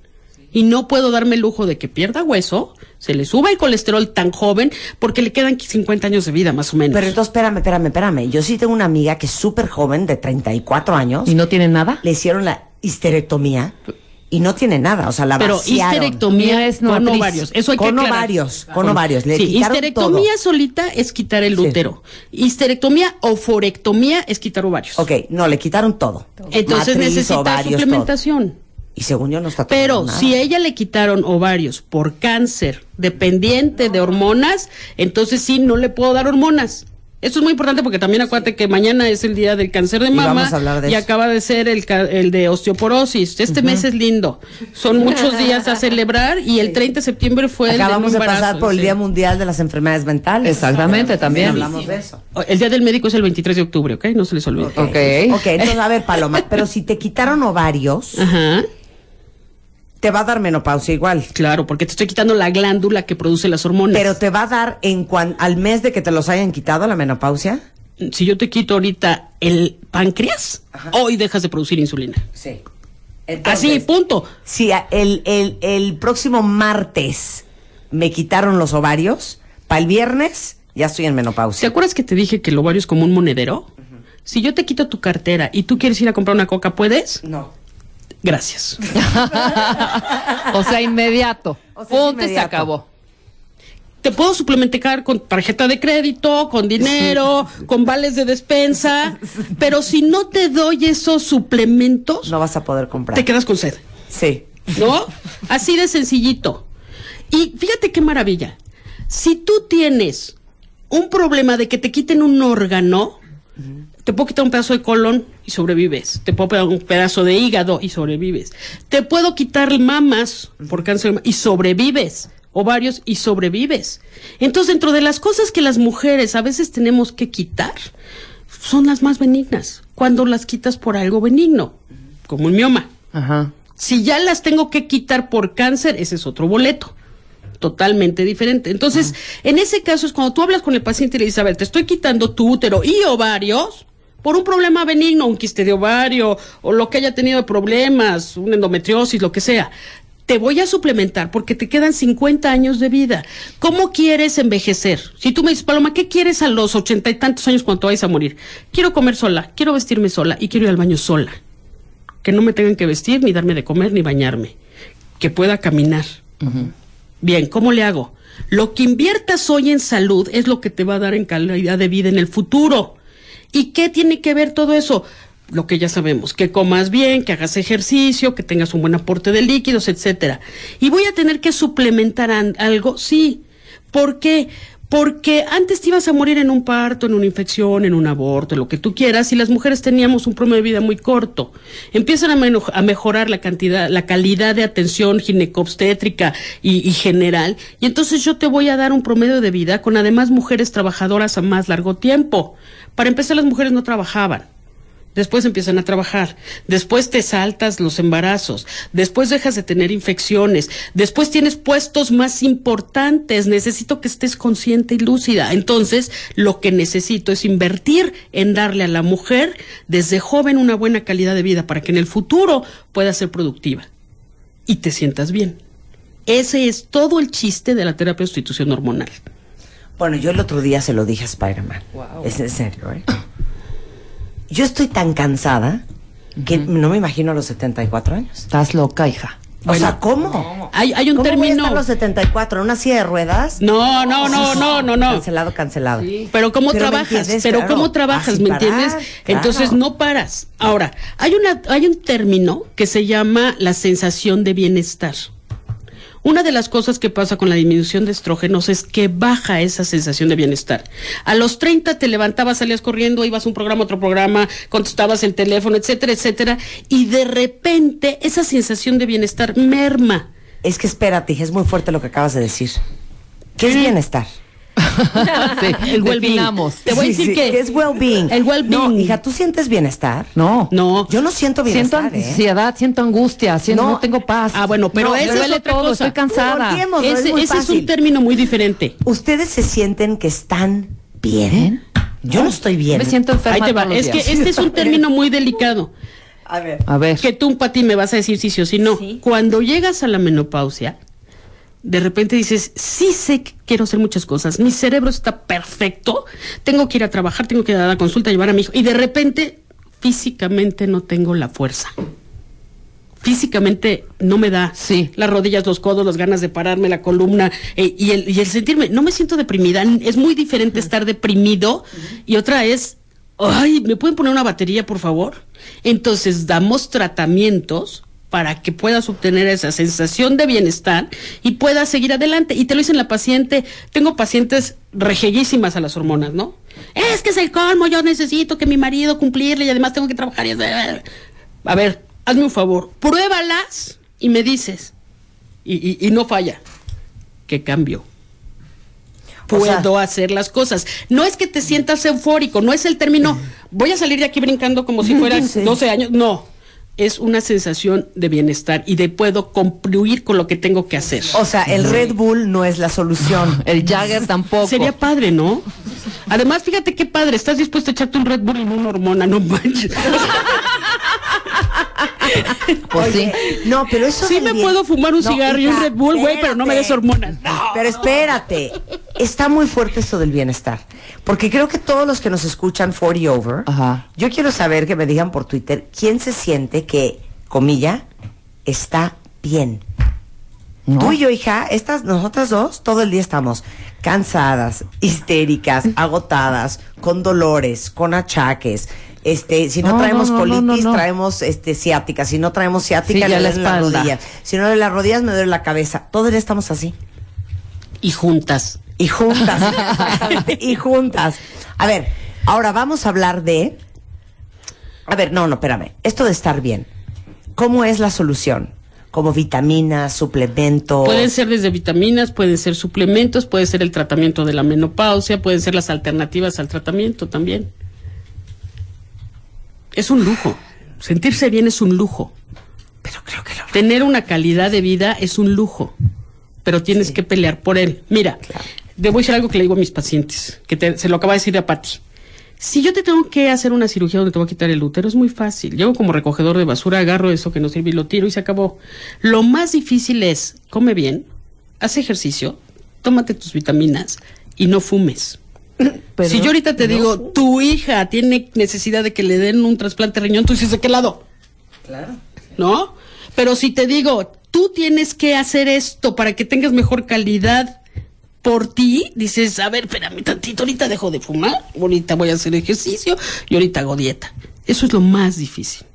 Y no puedo darme el lujo de que pierda hueso, se le suba el colesterol tan joven, porque le quedan 50 años de vida más o menos. Pero entonces, espérame, espérame, espérame. Yo sí tengo una amiga que es súper joven, de 34 años. ¿Y no tiene nada? Le hicieron la histerectomía y no tiene nada. O sea, la Pero vaciaron. histerectomía es con matriz. ovarios. Eso hay que Con aclarar. ovarios, con ovarios. Le sí, quitaron histerectomía todo. solita es quitar el Sí. útero. Histerectomía o forectomía es quitar ovarios. Ok, no, le quitaron todo. Entonces Matriz, necesita ovarios, suplementación. todo. Y según yo no está tomando Pero nada. si a ella le quitaron ovarios por cáncer dependiente de hormonas, entonces sí no le puedo dar hormonas. Esto es muy importante porque también acuérdate que mañana es el día del cáncer de Y mama vamos a hablar de y eso. acaba de ser el, ca- el de osteoporosis. Este mes es lindo. Son muchos días a celebrar y el 30 de septiembre fue Acabamos el de de embarazo, pasar por el sí. Día Mundial de las Enfermedades Mentales. Exactamente, también. Hablamos de eso. El día del médico es el 23 de octubre, ¿ok? No se les olvide. Ok. Ok, entonces, a ver, Paloma, pero si te quitaron ovarios, Ajá. Te va a dar menopausia igual. Claro, porque te estoy quitando la glándula que produce las hormonas. Pero te va a dar en cuan, al mes de que te los hayan quitado la menopausia. si yo te quito ahorita el páncreas, hoy dejas de producir insulina. Sí. Así, punto. Si el, el, el próximo martes me quitaron los ovarios, para el viernes ya estoy en ¿Te menopausia. acuerdas que te dije que el ovario es como un monedero? Si yo te quito tu cartera y tú quieres ir a comprar una coca, ¿puedes? No. Gracias. O sea, inmediato. O sea, se inmediato. Acabó. Te puedo suplementar con tarjeta de crédito, con dinero, con vales de despensa, pero si no te doy esos suplementos, No vas a poder comprar. te quedas con sed. Sí. ¿No? Así de sencillito. Y fíjate qué maravilla. Si tú tienes un problema de que te quiten un órgano, te puedo quitar un pedazo de colon y sobrevives. Te puedo pegar un pedazo de hígado y sobrevives. Te puedo quitar mamas por cáncer y sobrevives. Ovarios y sobrevives. Entonces, dentro de las cosas que las mujeres a veces tenemos que quitar, son las más benignas. Cuando las quitas por algo benigno, como un mioma. Ajá. Si ya las tengo que quitar por cáncer, ese es otro boleto. Totalmente diferente. Entonces, en ese caso es cuando tú hablas con el paciente y le dices, a ver, te estoy quitando tu útero y ovarios por un problema benigno, un quiste de ovario o lo que haya tenido de problemas, una endometriosis, lo que sea. Te voy a suplementar porque te quedan 50 años de vida. ¿Cómo quieres envejecer? Si tú me dices, Paloma, ¿qué quieres a los ochenta y tantos años cuando vayas a morir? Quiero comer sola, quiero vestirme sola y quiero ir al baño sola que no me tengan que vestir, ni darme de comer, ni bañarme, que pueda caminar. Bien, ¿cómo le hago? Lo que inviertas hoy en salud es lo que te va a dar en calidad de vida en el futuro. ¿Y qué tiene que ver todo eso? Lo que ya sabemos, que comas bien, que hagas ejercicio, que tengas un buen aporte de líquidos, etcétera. Y voy a tener que suplementar algo, sí. ¿Por qué? Porque antes te ibas a morir en un parto, en una infección, en un aborto, lo que tú quieras, y las mujeres teníamos un promedio de vida muy corto. Empiezan a, mejorar la cantidad, la calidad de atención ginecobstétrica y, y general, y entonces yo te voy a dar un promedio de vida con además mujeres trabajadoras a más largo tiempo. Para empezar, las mujeres no trabajaban. Después empiezan a trabajar, después te saltas los embarazos, después dejas de tener infecciones, después tienes puestos más importantes, necesito que estés consciente y lúcida. Entonces, lo que necesito es invertir en darle a la mujer desde joven una buena calidad de vida para que en el futuro pueda ser productiva y te sientas bien. Ese es todo el chiste de la terapia de sustitución hormonal. Bueno, yo el otro día se lo dije a Spider-Man. Es en serio, ¿eh? Yo estoy tan cansada que no me imagino a los 74 años. Estás loca, hija. o sea, ¿cómo? Hay, hay un ¿Cómo voy a término. estar a los 74 en una silla de ruedas? No, no, no, no, no, no. Cancelado, cancelado. Pero cómo Pero trabajas, pero claro, cómo trabajas, así ¿me parar, entiendes? claro. Entonces no paras. Ahora, hay una hay un término que se llama la sensación de bienestar. Una de las cosas que pasa con la disminución de estrógenos es que baja esa sensación de bienestar. A los 30 te levantabas, salías corriendo, ibas a un programa, otro programa, contestabas el teléfono, etcétera, etcétera, y de repente esa sensación de bienestar merma. Es que espérate, es muy fuerte lo que acabas de decir. ¿Qué es bienestar? Sí, El well-being. definamos. Te voy a decir sí, que- ¿qué es well-being? El well-being. No, hija, ¿tú sientes bienestar? No. No. Yo no siento Siento bienestar, ¿eh? ansiedad, siento angustia, siento, No. no, tengo paz. Ah, bueno, pero no, esa me es duele otra todo, cosa. estoy cansada. No, es Ese, ese es un término muy diferente. ¿Ustedes se sienten que están bien? ¿Bien? Yo no estoy bien. Me siento enferma Ahí te va. todos los Es que este es un término muy delicado. A ver. A ver. Que tú, Pati, me vas a decir sí, sí o sí no. Cuando llegas a la menopausia, de repente dices, sí sé que quiero hacer muchas cosas, mi cerebro está perfecto, tengo que ir a trabajar, tengo que ir a la consulta, llevar a mi hijo, y de repente físicamente no tengo la fuerza. Físicamente no me da Sí. las rodillas, los codos, las ganas de pararme, la columna eh, y, el, y el sentirme, no me siento deprimida, es muy diferente estar deprimido y otra es, ay, ¿me pueden poner una batería por favor? Entonces damos tratamientos para que puedas obtener esa sensación de bienestar y puedas seguir adelante. Y te lo dicen la paciente, tengo pacientes rejeguísimas a las hormonas, ¿no? Es que es el colmo, yo necesito que mi marido cumplirle y además tengo que trabajar. Y... A ver, hazme un favor, pruébalas y me dices, y, y no falla, ¿qué cambio? puedo hacer las cosas. No es que te sientas eufórico, no es el término, voy a salir de aquí brincando como si fueran 12 años, no. Es una sensación de bienestar y de puedo concluir con lo que tengo que hacer. O sea, el Red Bull no es la solución. el Jagger tampoco. Sería padre, ¿no? Además, fíjate qué padre, estás dispuesto a echarte un Red Bull y una hormona, no manches. Pues sí. No, pero eso. Sí, me puedo fumar un cigarro y un Red Bull, güey, pero no me des hormonas. Pero espérate. Está muy fuerte eso del bienestar. Porque creo que todos los que nos escuchan 40 over, yo quiero saber que me digan por Twitter quién se siente que, comilla, está bien. Tú y yo, hija, estas, nosotras dos, todo el día estamos cansadas, histéricas, agotadas, con dolores, con achaques, este, si no, traemos colitis, traemos este ciática, si no traemos ciática, le duele la rodilla, si no de las rodillas me duele la cabeza, todos estamos así. Y juntas. Y juntas, y juntas. A ver, ahora vamos a hablar de A ver, no, no, espérame. Esto de estar bien. ¿Cómo es la solución? como vitaminas, suplementos. Pueden ser desde vitaminas, pueden ser suplementos, puede ser el tratamiento de la menopausia, pueden ser las alternativas al tratamiento también es un lujo. Sentirse bien es un lujo. Pero creo que Tener una calidad de vida es un lujo, pero tienes que pelear por él. Mira, debo decir algo que le digo a mis pacientes, que se lo acaba de decir a Patti. Si yo te tengo que hacer una cirugía donde te voy a quitar el útero, es muy fácil. Yo como recogedor de basura agarro eso que no sirve y lo tiro y se acabó. Lo más difícil es, come bien, haz ejercicio, tómate tus vitaminas y no fumes si yo ahorita te digo, tu hija tiene necesidad de que le den un trasplante de riñón, tú dices, ¿de qué lado? Claro. ¿No? Pero si te digo, tú tienes que hacer esto para que tengas mejor calidad por ti, dices, a ver, espérame tantito, ahorita dejo de fumar, ahorita voy a hacer ejercicio y ahorita hago dieta. Eso es lo más difícil.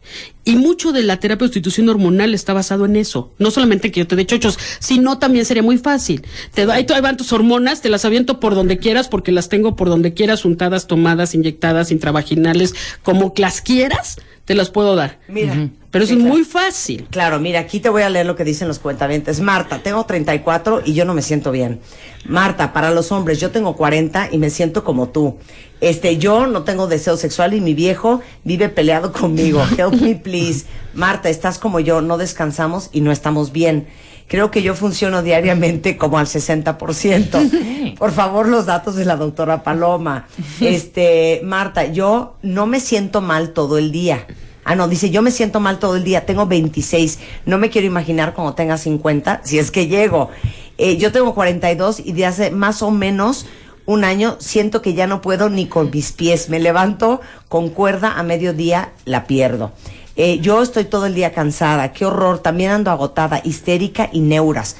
Y mucho de la terapia de sustitución hormonal está basado en eso. No solamente que yo te dé chochos, sino también sería muy fácil. Te ahí, ahí van tus hormonas, te las aviento por donde quieras, porque las tengo por donde quieras, untadas, tomadas, inyectadas, intravaginales, como las quieras, te las puedo dar. Mira. Pero es muy fácil. Claro, mira, aquí te voy a leer lo que dicen los cuentavientes. Marta, tengo 34 y yo no me siento bien. Marta, para los hombres, yo tengo 40 y me siento como tú. Este, yo no tengo deseo sexual y mi viejo vive peleado conmigo. Help me, please. Marta, estás como yo, no descansamos y no estamos bien. Creo que yo funciono diariamente como al 60%. Por favor, los datos de la doctora Paloma. Este, Marta, yo no me siento mal todo el día. Ah, no, dice, yo me siento mal todo el día, tengo 26, no me quiero imaginar cuando tenga 50, si es que llego. Eh, yo tengo 42 y de hace más o menos un año siento que ya no puedo ni con mis pies. Me levanto con cuerda a mediodía, la pierdo. Eh, yo estoy todo el día cansada, qué horror, también ando agotada, histérica y neuras.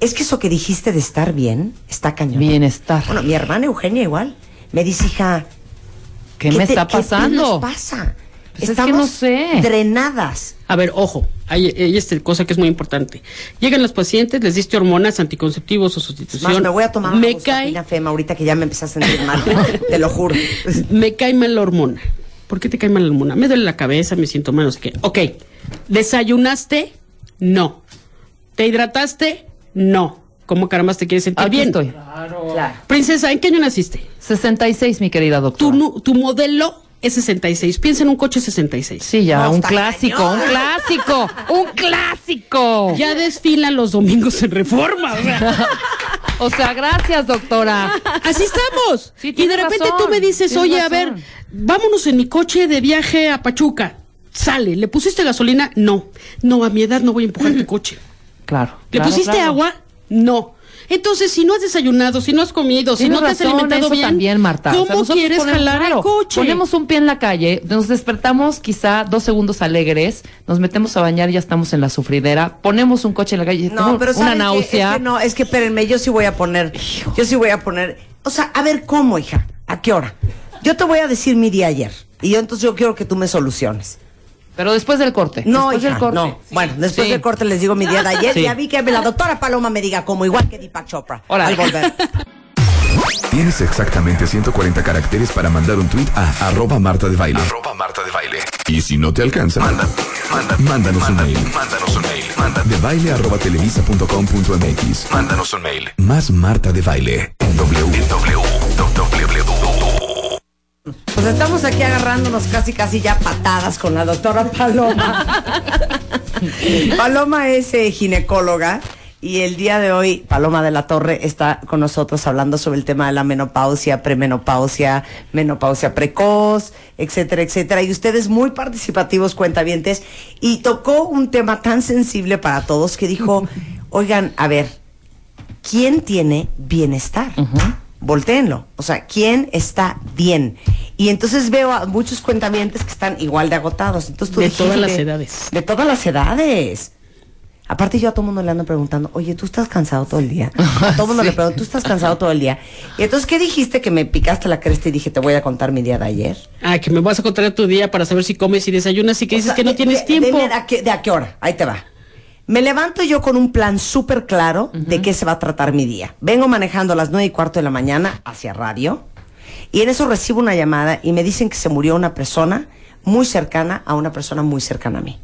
Es que eso que dijiste de estar bien, está cañón. Bienestar. Bueno, mi hermana Eugenia igual me dice, hija, ¿qué, me está pasando? ¿Qué nos pasa? Pues Estamos no sé. drenadas. A ver, ojo, hay, esta cosa que es muy importante. Llegan los pacientes, les diste hormonas, anticonceptivos o sustitución. me voy a tomar me cae... fema ahorita que ya me empecé a sentir mal, te lo juro. me cae mal la hormona. ¿Por qué te cae mal la hormona? Me duele la cabeza, me siento mal, no sé qué. Ok, ¿desayunaste? No. ¿Te hidrataste? No. ¿Cómo caramba te quieres sentir bien? estoy. Claro. Princesa, ¿en qué año naciste? 66, mi querida doctora. Tu, tu modelo es 66. Piensa en un coche 66. Sí, ya, un clásico, un clásico, un clásico. Ya desfilan los domingos en reforma. O sea, gracias, doctora. Así estamos. y de repente tú me dices, oye, a ver, vámonos en mi coche de viaje a Pachuca. Sale, ¿le pusiste gasolina? No. No, a mi edad no voy a empujar tu coche. Claro. ¿Le pusiste agua? No. Entonces, si no has desayunado, si no has comido, si no te has alimentado bien, también, Marta. ¿cómo quieres jalar el coche? Ponemos un pie en la calle, nos despertamos quizá dos segundos alegres, nos metemos a bañar y ya estamos en la sufridera, ponemos un coche en la calle, no, pero una náusea. es que no, es que espérenme, yo sí voy a poner, yo sí voy a poner, o sea, a ver cómo, hija, a qué hora. Yo te voy a decir mi día ayer y yo entonces yo quiero que tú me soluciones. Pero después del corte. No, después hija, del corte. no. Bueno, después Sí. del corte les digo mi día de ayer. Sí. Ya vi que la doctora Paloma me diga como igual que Deepak Chopra. Órale. Al volver. Tienes exactamente 140 caracteres para mandar un tweet a arroba Marta de Baile. Arroba Marta de Baile. Y si no te alcanza, manda, manda, mándanos un mail. Mándanos un mail. Manda de baile arroba televisa.com.mx. Mándanos un mail. Más Marta de Baile. En W. En W. W. Pues estamos aquí agarrándonos casi casi ya patadas con la doctora Paloma. Paloma es eh, ginecóloga y el día de hoy Paloma de la Torre está con nosotros hablando sobre el tema de la menopausia, premenopausia, menopausia precoz, etcétera, etcétera. Y ustedes muy participativos, cuentavientes, y tocó un tema tan sensible para todos que dijo, oigan, a ver, ¿quién tiene bienestar? Voltéenlo. O sea, ¿quién está bien? Y entonces veo a muchos cuentavientes que están igual de agotados. Entonces, tú De dijiste- todas las edades. De todas las edades. Aparte yo a todo mundo le ando preguntando, oye, ¿tú estás cansado todo el día? A todo mundo le pregunto, ¿tú estás cansado todo el día? Y entonces, ¿qué dijiste? Que me picaste la cresta y dije, te voy a contar mi día de ayer. Ah, que me vas a contar tu día para saber si comes y desayunas y que O dices sea, que no de- tienes de- tiempo. dime de, a qué, de a qué hora? Ahí te va. Me levanto yo con un plan súper claro de qué se va a tratar mi día. Vengo manejando a las nueve y cuarto de la mañana hacia radio y en eso recibo una llamada y me dicen que se murió una persona muy cercana a una persona muy cercana a mí.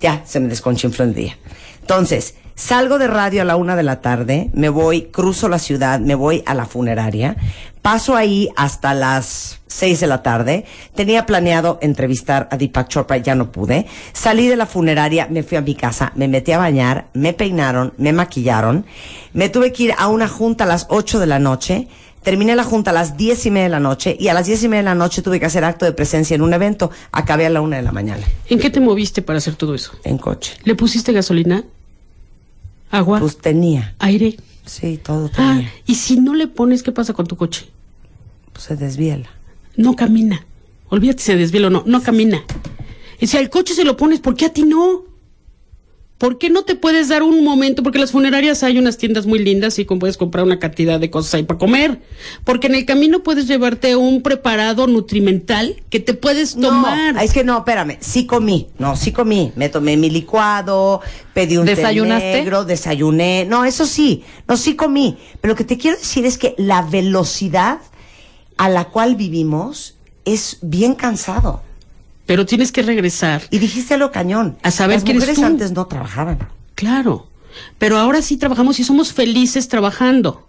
Ya, se me desconchinfló el día. Entonces, salgo de radio a la una de la tarde, me voy, cruzo la ciudad, me voy a la funeraria, paso ahí hasta las seis de la tarde. Tenía planeado entrevistar a Deepak Chopra, ya no pude. Salí de la funeraria, me fui a mi casa, me metí a bañar, me peinaron, me maquillaron. Me tuve que ir a una junta a las ocho de la noche. Terminé la junta a las diez y media de la noche y a las diez y media de la noche tuve que hacer acto de presencia en un evento. Acabé a la una de la mañana ¿En qué te moviste para hacer todo eso? en coche. ¿Le pusiste gasolina? ¿Agua? Pues tenía. ¿Aire? Sí, todo Ah, tenía. y si no le pones, ¿qué pasa con tu coche? Pues se desviela. No camina. Olvídate si se desvela o no, no camina. Y si al coche se lo pones, ¿por qué a ti no? ¿Por qué no te puedes dar un momento? Porque en las funerarias hay unas tiendas muy lindas y puedes comprar una cantidad de cosas ahí para comer. Porque en el camino puedes llevarte un preparado nutrimental que te puedes tomar. No, es que no, espérame. Sí comí. No, sí comí. Me tomé mi licuado, pedí un té ¿Desayunaste? negro, desayuné. No, eso sí. No, sí comí. Pero lo que te quiero decir es que la velocidad a la cual vivimos es bien cansado. Pero tienes que regresar. Y dijiste lo cañón. A saber Las quién eres mujeres tú. antes no trabajaban. Claro. Pero ahora sí trabajamos y somos felices trabajando.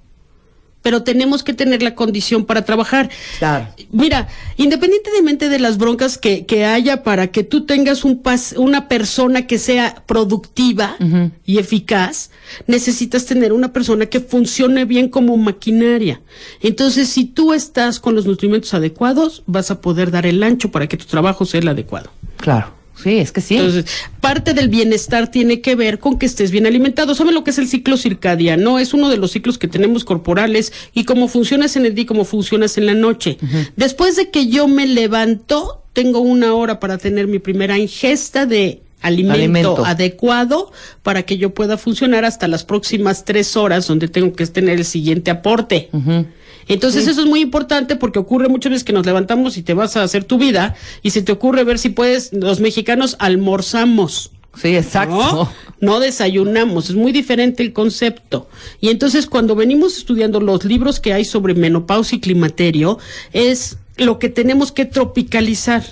Pero tenemos que tener la condición para trabajar. Claro. Mira, independientemente de las broncas que, que haya para que tú tengas un pas- una persona que sea productiva y eficaz, necesitas tener una persona que funcione bien como maquinaria. Entonces, si tú estás con los nutrimentos adecuados, vas a poder dar el ancho para que tu trabajo sea el adecuado. Claro. Sí, es que sí. Entonces, parte del bienestar tiene que ver con que estés bien alimentado. ¿Saben lo que es el ciclo circadiano? Es uno de los ciclos que tenemos corporales y cómo funcionas en el día y cómo funcionas en la noche. Después de que yo me levanto, tengo una hora para tener mi primera ingesta de alimento, Alimento. adecuado para que yo pueda funcionar hasta las próximas tres horas donde tengo que tener el siguiente aporte. Entonces eso es muy importante porque ocurre muchas veces que nos levantamos y te vas a hacer tu vida y se te ocurre ver si puedes, los mexicanos almorzamos. sí, exacto. ¿no? No desayunamos, es muy diferente el concepto. Y entonces cuando venimos estudiando los libros que hay sobre menopausia y climaterio, es lo que tenemos que tropicalizar.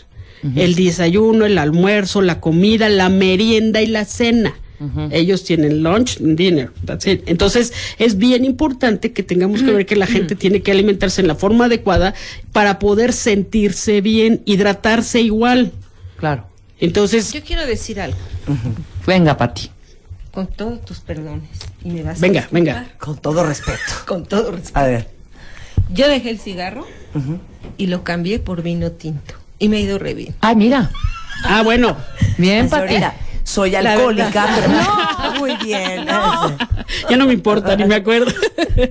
El desayuno, el almuerzo, la comida, la merienda y la cena. Ellos tienen lunch, dinner. that's it. Entonces, es bien importante que tengamos que ver que la gente tiene que alimentarse en la forma adecuada para poder sentirse bien, hidratarse igual. Claro. Entonces, Yo quiero decir algo, Venga, Pati. con todos tus perdones. Y me vas a Venga, disculpar. venga. Con todo respeto. Con todo respeto. A ver. Yo dejé el cigarro y lo cambié por vino tinto. Y me ha ido re bien. Ay, mira. ah, bueno. Bien, Pati. Soy alcohólica, pero no, muy bien. Ya no me importa, ni me acuerdo.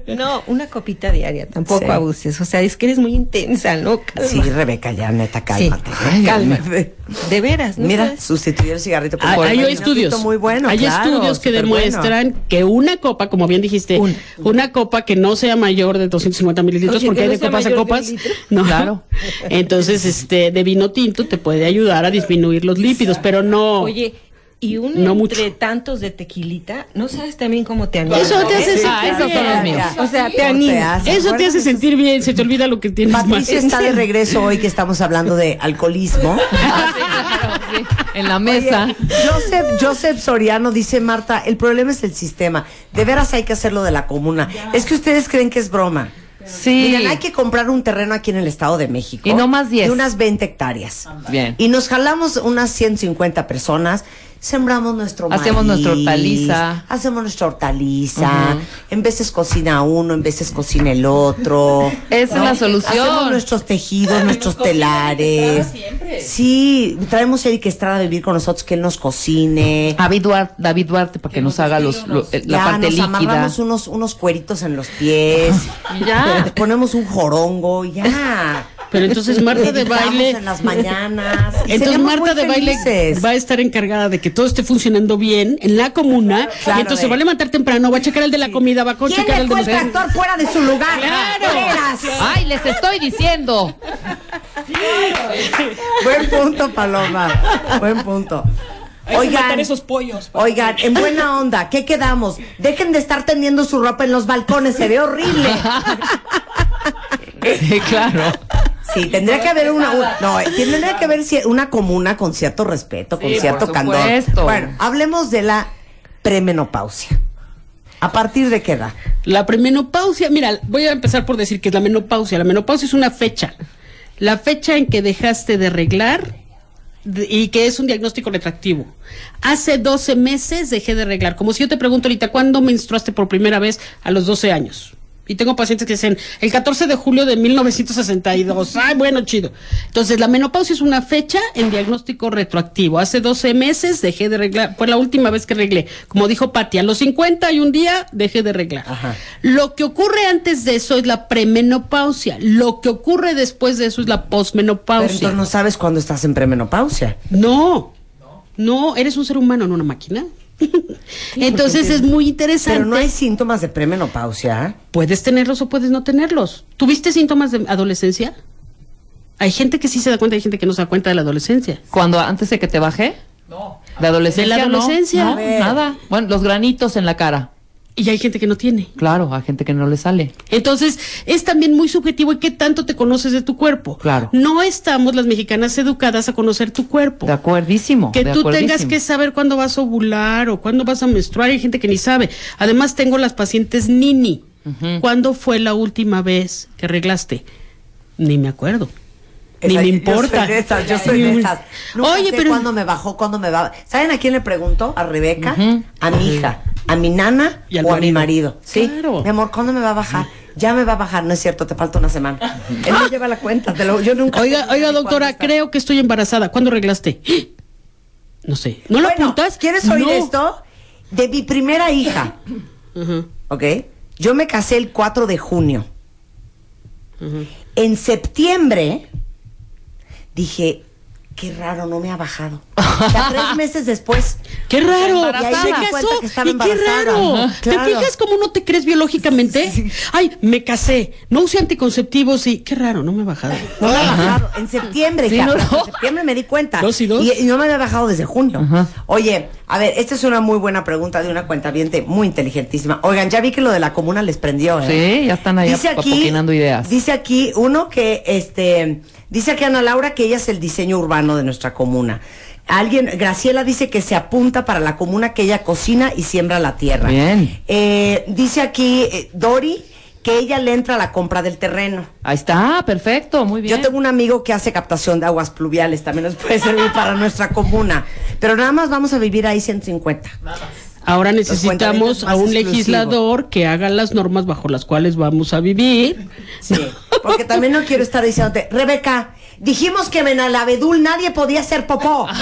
No, una copita diaria, tampoco Sí. abuses. O sea, es que eres muy intensa, ¿no? Calma. Sí, Rebeca, ya neta, Sí. cálmate. Ay, cálmate. De veras, ¿no? Mira, sabes? sustituir el cigarrito por Hay, un hay vinito estudios. muy bueno. hay claro, estudios que demuestran que una copa, como bien dijiste, Una. una copa que no sea mayor de 250 mililitros, Oye, porque que hay no de copas a de copas. No. Claro. Entonces, este, de vino tinto te puede ayudar a disminuir los lípidos, pero no. Oye, y un No mucho. entre tantos de tequilita, ¿no sabes también cómo te anima? Eso te hace Sí, sentir ah, esos son bien. los míos. O sea, te anima. Eso te hace sentir bien, se te olvida lo que tienes más. Patricia está de regreso hoy que estamos hablando de alcoholismo. Ah, sí, claro, sí. En la mesa. Oye, Joseph, Joseph Soriano dice, Marta, el problema es el sistema. De veras hay que hacerlo de la comuna. Es que ustedes creen que es broma. Sí. Miren, hay que comprar un terreno aquí en el Estado de México. Y no más 10. De unas 20 hectáreas. Bien. Y nos jalamos unas 150 personas, sembramos nuestro Hacemos maíz, nuestra hortaliza. Hacemos nuestra hortaliza. En veces cocina uno, en veces cocina el otro. Esa es la solución. Hacemos nuestros tejidos, nuestros telares. Sí, traemos a Eric Estrada a vivir con nosotros, que él nos cocine. David Duarte, David Duarte para que nos haga los, lo- eh, la ya parte nos líquida. amarramos unos, unos cueritos en los pies. Y ya. Ponemos un jorongo, ya. Pero entonces Marta de baile. en las mañanas. Entonces Marta de baile felices. va a estar encargada de que todo esté funcionando bien en la comuna. Claro, y entonces de- va a levantar temprano, va a checar el de la comida, va a ¿Quién checar el de los el tractor fuera de su lugar? Claro. Ay, les estoy diciendo. Buen punto, Paloma. Buen punto. Hay Oigan, esos pollos. oigan, en buena onda, ¿qué quedamos? Dejen de estar tendiendo su ropa en los balcones, se ve horrible. Sí, claro. Sí, tendría que haber una, no, eh, tendría que haber una comuna con cierto respeto, con Sí, cierto candor. Bueno, hablemos de la premenopausia. ¿A partir de qué edad? La premenopausia, mira, voy a empezar por decir que es la menopausia. La menopausia es una fecha. La fecha en que dejaste de reglar de- y que es un diagnóstico retractivo. Hace 12 meses dejé de reglar. Como si yo te pregunto ahorita, ¿cuándo menstruaste por primera vez a los 12 años? Y tengo pacientes que dicen, el 14 de julio de 1962. Ay, bueno, chido. Entonces, la menopausia es una fecha en diagnóstico retroactivo. Hace 12 meses dejé de reglar. Fue la última vez que reglé. Como dijo Pati, a los 50 y un día dejé de reglar. Ajá. Lo que ocurre antes de eso es la premenopausia. Lo que ocurre después de eso es la Pero posmenopausia. entonces no sabes cuándo estás en premenopausia. No. No, eres un ser humano, no una máquina. Entonces es muy interesante. Pero no hay síntomas de premenopausia. Puedes tenerlos o puedes no tenerlos. ¿Tuviste síntomas de adolescencia? Hay gente que sí se da cuenta, hay gente que no se da cuenta de la adolescencia. Cuando antes de que te baje. No. De adolescencia. De la adolescencia. No, nada. Bueno, los granitos en la cara. Y hay gente que no tiene. Claro, hay gente que no le sale. Entonces, es también muy subjetivo y qué tanto te conoces de tu cuerpo. Claro. No estamos las mexicanas educadas a conocer tu cuerpo. De acuerdísimo. Que de tú tengas que saber cuándo vas a ovular o cuándo vas a menstruar. Hay gente que ni sabe. Además, tengo las pacientes Nini. ¿Cuándo fue la última vez que arreglaste? Ni me acuerdo. Ni me yo importa. soy de esas, yo soy de esas. Nunca Oye, sé pero. cuándo me bajó, cuándo me va. ¿Saben a quién le pregunto? A Rebeca, a mi hija, a mi nana o a mi marido. Sí. Claro. Mi amor, ¿cuándo me va a bajar? Ya me va a bajar, no es cierto, te falta una semana. Él no lleva la cuenta, te lo, yo nunca. Oiga, oiga, doctora, creo que estoy embarazada. ¿Cuándo arreglaste? No sé. ¿No lo apuntas? ¿Quieres oír No. esto? De mi primera hija, ¿ok? Yo me casé el 4 de junio. En septiembre dije, qué raro, no me ha bajado. Ya tres meses después. ¡Qué raro! Se Y ahí casó. que estaba y qué raro. ¿Te fijas cómo no te crees biológicamente? Ay, me casé. No usé anticonceptivos y qué raro, no me ha bajado. No me ha bajado. En septiembre, Sí, no, no. En septiembre me di cuenta. Dos y dos. Y, y no me había bajado desde junio. Ajá. Oye, a ver, esta es una muy buena pregunta de una cuenta muy inteligentísima. Oigan, ya vi que lo de la comuna les prendió, ¿eh? Sí, ya están ahí Dice aquí, ideas. dice aquí uno que, este, dice aquí Ana Laura que ella es el diseño urbano de nuestra comuna. Alguien, Graciela dice que se apunta para la comuna que ella cocina y siembra la tierra. Bien. Eh, dice aquí eh, Dori que ella le entra a la compra del terreno. Ahí está, perfecto, muy bien. Yo tengo un amigo que hace captación de aguas pluviales, también nos puede servir para nuestra comuna. Pero nada más vamos a vivir ahí 150. Ahora cuentavientes necesitamos más a un legislador que haga las normas bajo las cuales vamos a vivir. Sí. Porque también no quiero estar diciéndote, Rebeca, Dijimos que en el abedul nadie podía hacer popó.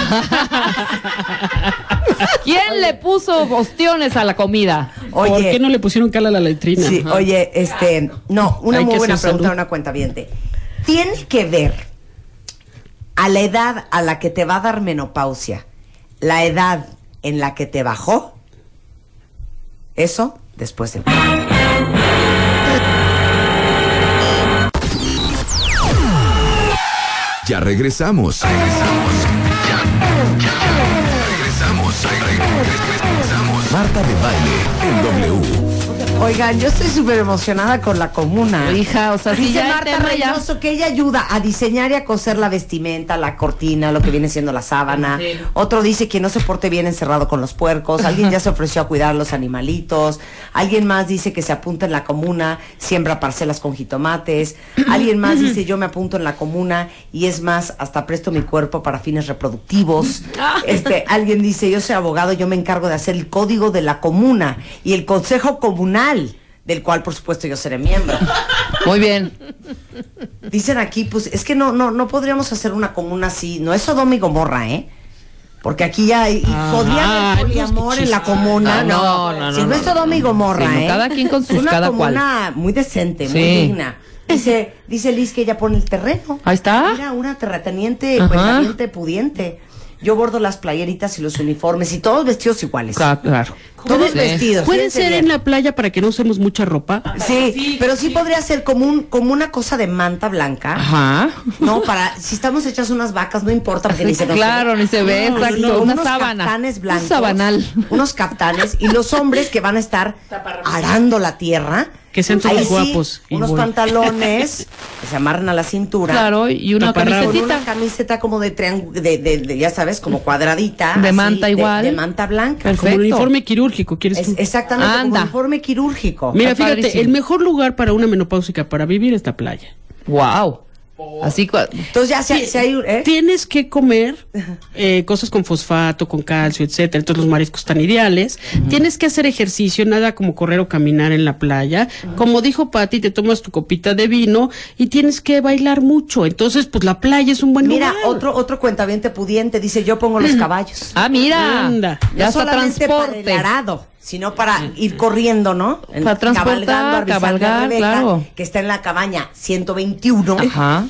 ¿Quién le puso ostiones a la comida? ¿Por qué no le pusieron cal a la letrina? Sí, Ajá. oye, este, no, una Hay muy buena pregunta salud. una cuenta ¿Tiene que ver a la edad a la que te va a dar menopausia, la edad en la que te bajó? Eso después del Ya regresamos. Regresamos. Ya, ya. Regresamos. Regresamos. Marta de baile en W. Oigan, yo estoy súper emocionada con la comuna. Hija, o sea, si Dice ya Marta ya- Reynoso que ella ayuda a diseñar y a coser la vestimenta, la cortina, lo que viene siendo la sábana. Otro dice que no se porte bien encerrado con los puercos. Alguien ya se ofreció a cuidar los animalitos. Alguien más dice que se apunta en la comuna, siembra parcelas con jitomates. Alguien más dice yo me apunto en la comuna y es más, hasta presto mi cuerpo para fines reproductivos. Este, alguien dice yo soy abogado, yo me encargo de hacer el código de la comuna y el consejo comunal, del cual por supuesto yo seré miembro. Muy bien. Dicen aquí, pues es que no, no, no podríamos hacer una comuna así. No es Sodoma y Gomorra, ¿eh? Porque aquí ya haber ay, poliamor pues, en la comuna. Ah, no, no, Si no, no, es no, Sodoma y. Gomorra, Sí, ¿eh? cada quien con sus- Es una cada cual. comuna muy decente, muy Sí. digna. Dice, dice Liz que ella pone el terreno. Ahí está. Mira, una terrateniente, cuentamiente pudiente. Yo bordo las playeritas y los uniformes y todos vestidos iguales. Claro. Todos vestidos. ¿Puede fíjense ser bien. en la playa para que no usemos mucha ropa? Sí, pero sí podría ser como, un, como una cosa de manta blanca. Ajá. No, para, si estamos hechas unas vacas, no importa porque ni se nos Claro, ni se ve, No, exacto, no, una unos sábana. Caftanes blancos, Un sabanal. Unos caftanes y los hombres que van a estar arando la tierra. Que sean todos sí, guapos y unos voy. pantalones que se amarran a la cintura. Claro, y una camisetita. una camiseta como de triángulo, de, de- de, ya sabes, como cuadradita. De así, manta igual. De, manta blanca. Perfecto. Como un uniforme quirúrgico, ¿quieres Es- tú? exactamente, como Anda. uniforme quirúrgico. Mira, Está fíjate, padrísimo. el mejor lugar para una menopáusica para vivir es la playa. Wow. Así Entonces ya se, se hay, ¿eh? Tienes que comer eh, cosas con fosfato, con calcio, etcétera. Entonces los mariscos están ideales. Tienes que hacer ejercicio, nada como correr o caminar en la playa. Como dijo Patti, te tomas tu copita de vino y tienes que bailar mucho. Entonces, pues la playa es un buen Mira, lugar. otro, otro cuentaviente pudiente dice, yo pongo los caballos. Ah, mira. Anda. Ya no está solamente para el transporte. arado, sino para ir corriendo, ¿no? En- Para transportar, cabalgando, a cabalgar, Rebeca, claro. Que está en la cabaña 121. Ajá.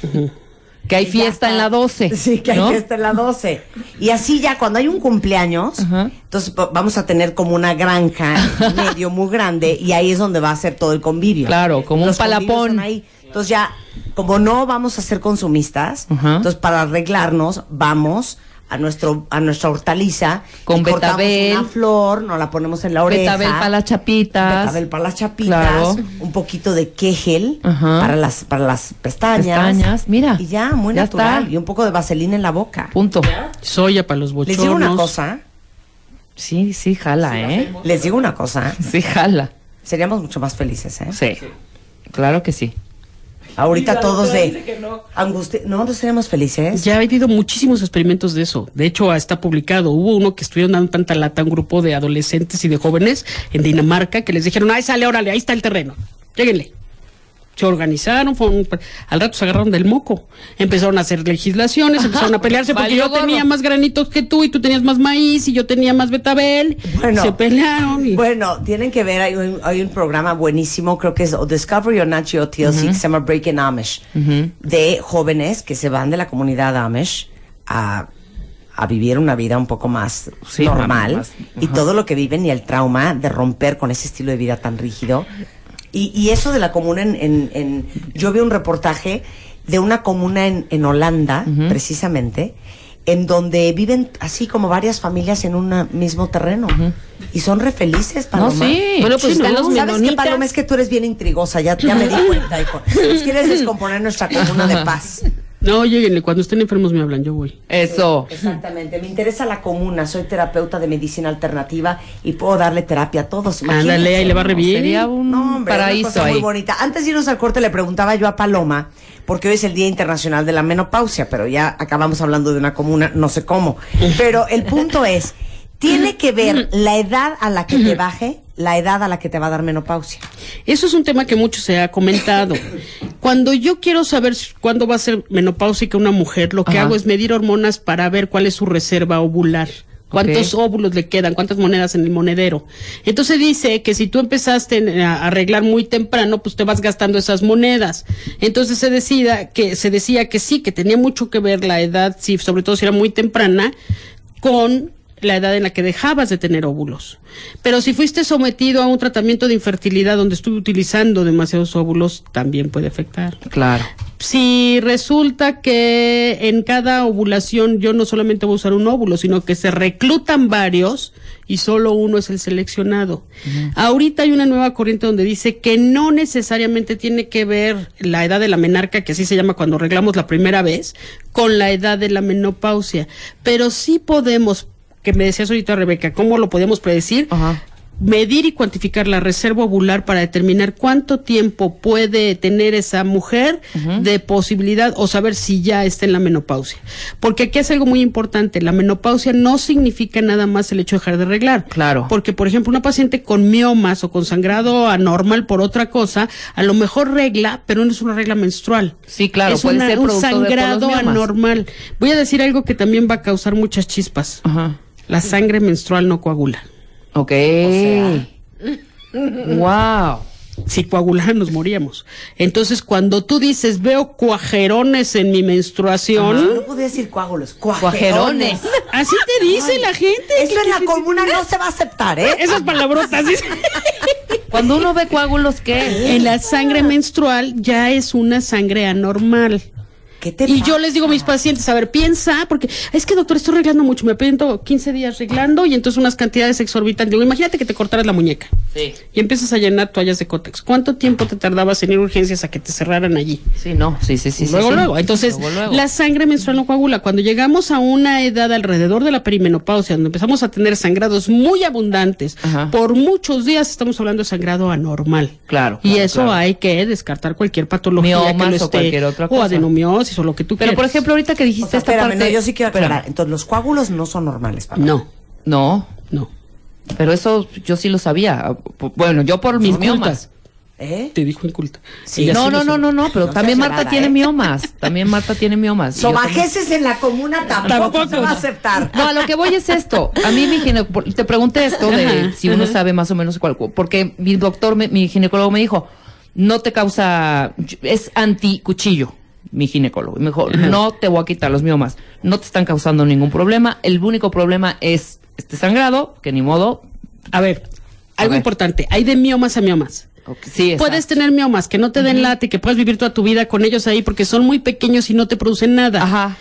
Que hay fiesta en la 12. Sí, que hay fiesta en la 12. Y así ya, cuando hay un cumpleaños, Ajá. entonces vamos a tener como una granja medio muy grande y ahí es donde va a ser todo el convivio. Claro, como un Los palapón. ahí. Entonces ya, como no vamos a ser consumistas, Ajá. entonces para arreglarnos, vamos a nuestro a nuestra hortaliza Con y betabel. una flor, nos la ponemos en la oreja. Betabel para las chapitas. Betabel para las chapitas, Claro. un poquito de quejel Ajá. para las para las pestañas. Pestañas, mira. Y ya, muy Ya natural. está. Y un poco de vaselina en la boca. Punto. Soya para los Les bochornos. digo una cosa, Sí, sí, jala, ¿eh? les digo una cosa, Sí, jala. seríamos mucho más felices, ¿eh? Sí. Claro que sí. Ahorita todos de angustia, no, no seríamos felices. Ya ha habido muchísimos experimentos de eso. De hecho, está publicado. Hubo uno que estuvieron dando tanta lata a un grupo de adolescentes y de jóvenes en Dinamarca que les dijeron, ay, sale, órale, ahí está el terreno. Lléguenle. Se organizaron, fueron- al rato se agarraron del moco. Empezaron a hacer legislaciones, empezaron a pelearse porque yo tenía más granitos que tú y tú tenías más maíz y yo tenía más betabel. Bueno. se pelearon y... Bueno, tienen que ver, hay un, hay un programa buenísimo, creo que es o Discovery o Nat Geo TLC, que se llama Breaking Amish, de jóvenes que se van de la comunidad Amish a, a vivir una vida un poco más Sí, normal más- y todo lo que viven y el trauma de romper con ese estilo de vida tan rígido. Y, y eso de la comuna en, en, en- Yo vi un reportaje de una comuna en, en Holanda, precisamente, en donde viven así como varias familias en un mismo terreno. Y son re felices, No, Paloma. sí. Bueno, pues Sí, están ¿no? los ¿Sabes qué, menonitas. Paloma? Es que tú eres bien intrigosa, ya, ya me di cuenta, hijo. Nos quieres descomponer nuestra comuna de paz. No, lléguenle, cuando estén enfermos me hablan, yo voy. Eso. Exactamente, me interesa la comuna, soy terapeuta de medicina alternativa y puedo darle terapia a todos. Ándale, ahí le va re bien. Sería un No, hombre, una paraíso cosa ahí. muy bonita. Antes de irnos al corte le preguntaba yo a Paloma, porque hoy es el Día Internacional de la Menopausia, pero ya acabamos hablando de una comuna, no sé cómo. Pero el punto es, ¿tiene que ver la edad a la que te baje la edad a la que te va a dar menopausia? Eso es un tema que mucho se ha comentado. Cuando yo quiero saber cuándo va a ser menopáusica una mujer, lo que Ajá. hago es medir hormonas para ver cuál es su reserva ovular. ¿Cuántos óvulos le quedan? ¿Cuántas monedas en el monedero? Entonces dice que si tú empezaste a arreglar muy temprano, pues te vas gastando esas monedas. Entonces se decida que se decía que sí, que tenía mucho que ver la edad, sí, sobre todo si era muy temprana, con la edad en la que dejabas de tener óvulos. Pero si fuiste sometido a un tratamiento de infertilidad donde estuve utilizando demasiados óvulos, también puede afectar. Claro. Si resulta que en cada ovulación yo no solamente voy a usar un óvulo, sino que se reclutan varios y solo uno es el seleccionado. Ahorita hay una nueva corriente donde dice que no necesariamente tiene que ver la edad de la menarca, que así se llama cuando arreglamos la primera vez, con la edad de la menopausia. Pero sí podemos, que me decías ahorita Rebeca, ¿cómo lo podemos predecir? Ajá. medir y cuantificar la reserva ovular para determinar cuánto tiempo puede tener esa mujer de posibilidad o saber si ya está en la menopausia. Porque aquí es algo muy importante, la menopausia no significa nada más el hecho de dejar de arreglar. Claro. Porque, por ejemplo, una paciente con miomas o con sangrado anormal por otra cosa, a lo mejor regla, pero no es una regla menstrual. Sí, claro, es puede una- ser un de sangrado anormal. Voy a decir algo que también va a causar muchas chispas. Ajá. La sangre menstrual no coagula. Ok. wow. si coagularan nos moríamos. Entonces, cuando tú dices, veo cuajerones en mi menstruación, No podía decir coágulos, Cuajerones. cuajerones. así te dice la gente. Eso en la comuna no se va a aceptar, ¿eh? Esas palabrotas. dice. Cuando uno ve coágulos, ¿qué? en la sangre menstrual ya es una sangre anormal. ¿Qué te Y yo les digo a mis pacientes, a ver, piensa, porque es que doctor, estoy reglando mucho, me pido 15 días reglando y entonces unas cantidades exorbitantes. Digo, imagínate que te cortaras la muñeca Sí. y empiezas a llenar toallas de cótex. ¿Cuánto tiempo te tardabas en ir a urgencias a que te cerraran allí? Sí, no. Sí, sí, sí. sí, luego, sí. luego. Entonces, Luego, luego. la sangre menstrual no coagula. Cuando llegamos a una edad alrededor de la perimenopausia, donde empezamos a tener sangrados muy abundantes, Ajá. por muchos días estamos hablando de sangrado anormal. Claro, Y claro, eso claro. hay que descartar cualquier patología que Miomas lo o esté. cualquier otra O cosa. Adenomiosis o lo que tú Pero, por ejemplo, ahorita que O dijiste sea, esta espérame, parte... no, yo sí quiero Espérame. aclarar. Entonces, los coágulos no son normales para No, No, no. pero eso yo sí lo sabía. Bueno, yo por mis miomas. ¿Eh? Te dijo inculta. Sí. No, sí no, no, no, no, pero No también Marta tiene ¿eh? miomas. También Marta tiene miomas. También- Sobajeces en la comuna tampoco Tampoco. se va a aceptar. No, a lo que voy es esto. A mí mi ginecólogo, te pregunté esto de Ajá, si uno ajá. sabe más o menos cuál, porque mi doctor, mi ginecólogo me dijo, no te causa, es anticuchillo, mi ginecólogo. Y me dijo, no te voy a quitar los miomas, no te están causando ningún problema, el único problema es este sangrado, que ni modo. A ver, algo ver. importante. Hay de miomas a miomas. ok, Sí, Puedes tener miomas que no te den lata y que puedas vivir toda tu vida con ellos ahí porque son muy pequeños y no te producen nada. Ajá.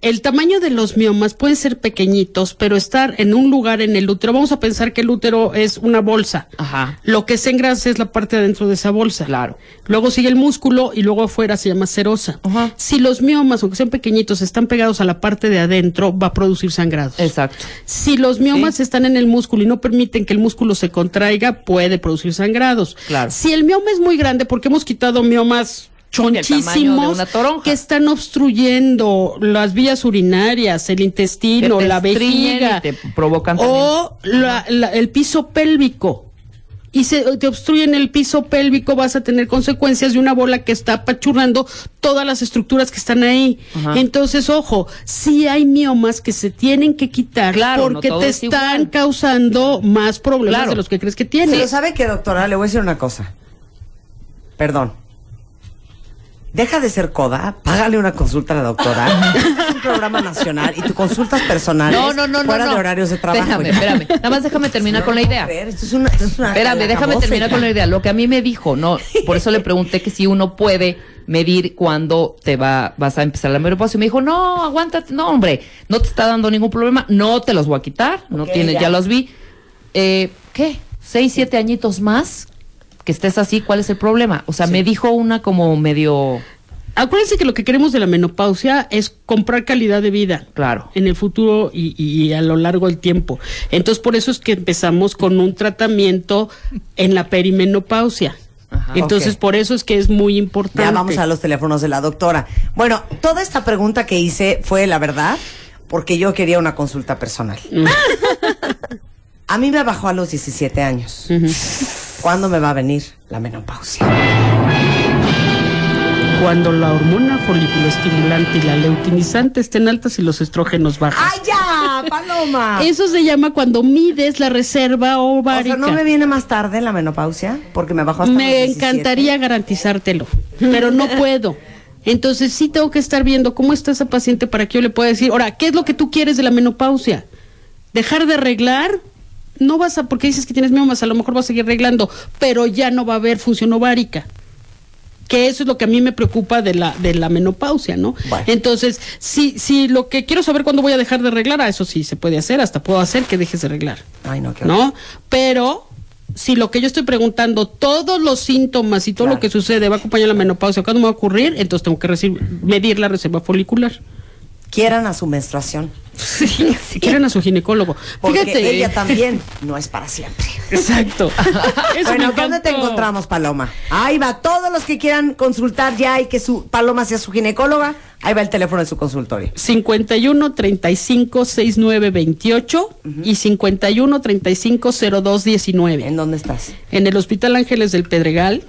El tamaño de los miomas pueden ser pequeñitos, pero estar en un lugar en el útero, vamos a pensar que el útero es una bolsa. Ajá. Lo que se engrasa es la parte de adentro de esa bolsa. Claro. Luego sigue el músculo y luego afuera se llama serosa. Ajá. Si los miomas, aunque sean pequeñitos, están pegados a la parte de adentro, va a producir sangrados. Exacto. Si los miomas están en el músculo y no permiten que el músculo se contraiga, puede producir sangrados. Claro. Si el mioma es muy grande, porque hemos quitado miomas chonchísimos que están obstruyendo las vías urinarias, el intestino, Que te la vejiga y te provocan o la- la- el piso pélvico. Y se te obstruyen el piso pélvico, vas a tener consecuencias de una bola que está apachurrando todas las estructuras que están ahí. Ajá. Entonces, ojo, sí hay miomas que se tienen que quitar Claro, porque te es están igual. causando más problemas Claro. de los que crees que tienes. Pero ¿sabe qué, doctora? Le voy a decir una cosa. Perdón. Deja de ser coda, págale una consulta a la doctora. es un programa nacional y tu consultas personales No, no, no, no. fuera no. de horarios de trabajo. Espérame, espérame. Nada más déjame terminar con la idea. A ver, esto es una, esto es una Espérame, déjame terminar con la idea. Lo que a mí me dijo, no, por eso le pregunté que si uno puede medir cuándo te va, vas a empezar la menopausia. Y me dijo, no, aguántate, no, hombre, no te está dando ningún problema, no te los voy a quitar, no Ok, tienes, ya. ya. los vi. Eh, ¿Qué? ¿Seis, siete añitos más? Que estés así, ¿cuál es el problema? O sea, me dijo una como medio, Acuérdense que lo que queremos de la menopausia es comprar calidad de vida. claro. en el futuro y, y a lo largo del tiempo. Entonces, por eso es que empezamos con un tratamiento en la perimenopausia. Ajá. Entonces, por eso es que es muy importante. Ya vamos a los teléfonos de la doctora. Bueno, toda esta pregunta que hice fue la verdad, porque yo quería una consulta personal. A mí me bajó a los 17 años. ¿Cuándo me va a venir la menopausia? Cuando la hormona estimulante y la leutinizante estén altas y los estrógenos bajos. ¡Ay, ya! ¡Paloma! Eso se llama cuando mides la reserva ovárica. O sea, ¿no me viene más tarde la menopausia? Porque me bajó hasta Me los 17. encantaría garantizártelo, pero no puedo. Entonces sí tengo que estar viendo cómo está esa paciente para que yo le pueda decir, ahora, ¿qué es lo que tú quieres de la menopausia? ¿Dejar de arreglar? No vas a, porque dices que tienes miomas, a lo mejor vas a seguir arreglando, pero ya no va a haber función ovárica. Que eso es lo que a mí me preocupa de la, de la menopausia, ¿no? Bueno. Entonces, si, si lo que quiero saber cuándo voy a dejar de arreglar, a eso sí se puede hacer, hasta puedo hacer que dejes de arreglar. Ay, no. ¿no? Pero si lo que yo estoy preguntando, todos los síntomas y todo Claro. lo que sucede va a acompañar la menopausia, ¿cuándo me va a ocurrir? Entonces tengo que medir la reserva folicular. Quieran a su menstruación. Si quieren a su ginecólogo. Porque Fíjate. ella también no es para siempre. Exacto. Eso bueno, ¿dónde te encontramos, Paloma? Ahí va, todos los que quieran consultar ya y que su Paloma sea su ginecóloga, ahí va el teléfono de su consultorio. 51 35 69 28 y 51 35 02 19. ¿En dónde estás? en el Hospital Ángeles del Pedregal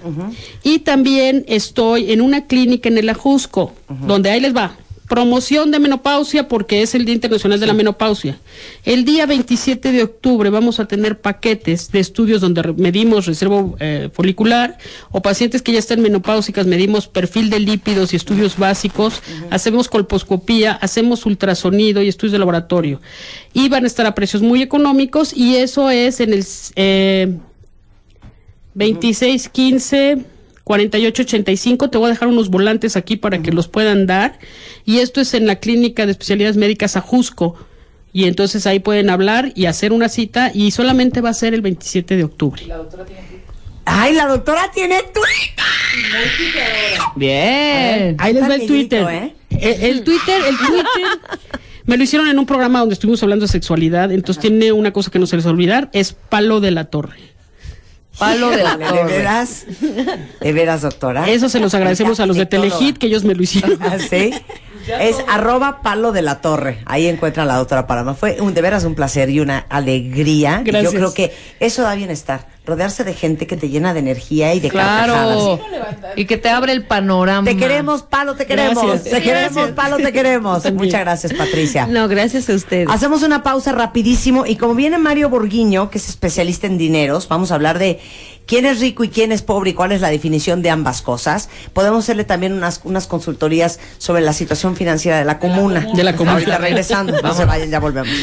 y también estoy en una clínica en el Ajusco, donde ahí les va. Promoción de menopausia porque es el Día Internacional de la Menopausia. El día 27 de octubre vamos a tener paquetes de estudios donde medimos reserva eh, folicular o pacientes que ya están menopáusicas, medimos perfil de lípidos y estudios básicos, hacemos colposcopía, hacemos ultrasonido y estudios de laboratorio. Y van a estar a precios muy económicos y eso es en el... eh, 26 15 48 85 te voy a dejar unos volantes aquí para que los puedan dar y esto es en la clínica de especialidades médicas Ajusco y entonces ahí pueden hablar y hacer una cita y solamente va a ser el 27 de octubre. Ay, la doctora tiene Twitter. Bien. Ahí les va el Twitter. ¿eh? El, el Twitter, el Twitter me lo hicieron en un programa donde estuvimos hablando de sexualidad, entonces tiene una cosa que no se les va a olvidar, es Palo de la Torre. Palo de la Híjole, ¿De torre. veras? ¿De veras, doctora? Eso se los agradecemos a los de. Telehit que ellos me lo hicieron. ¿Ah, sí? Es arroba palo de la torre. Ahí encuentra a la doctora Paloma. Fue un, de veras un placer y una alegría. Y Gracias. Yo creo que eso da bienestar. Rodearse de gente que te llena de energía y de Claro. carcajadas. Y que te abre el panorama. Te queremos, Palo, te queremos. Gracias. Te queremos. Palo, te queremos. Muchas gracias, Patricia. No, gracias a ustedes. Hacemos una pausa rapidísimo y como viene Mario Borguiño, que es especialista en dineros, vamos a hablar de quién es rico y quién es pobre y cuál es la definición de ambas cosas. Podemos hacerle también unas, unas consultorías sobre la situación financiera de la comuna. De la comuna. Ahorita regresando, no se vayan, ya volvemos.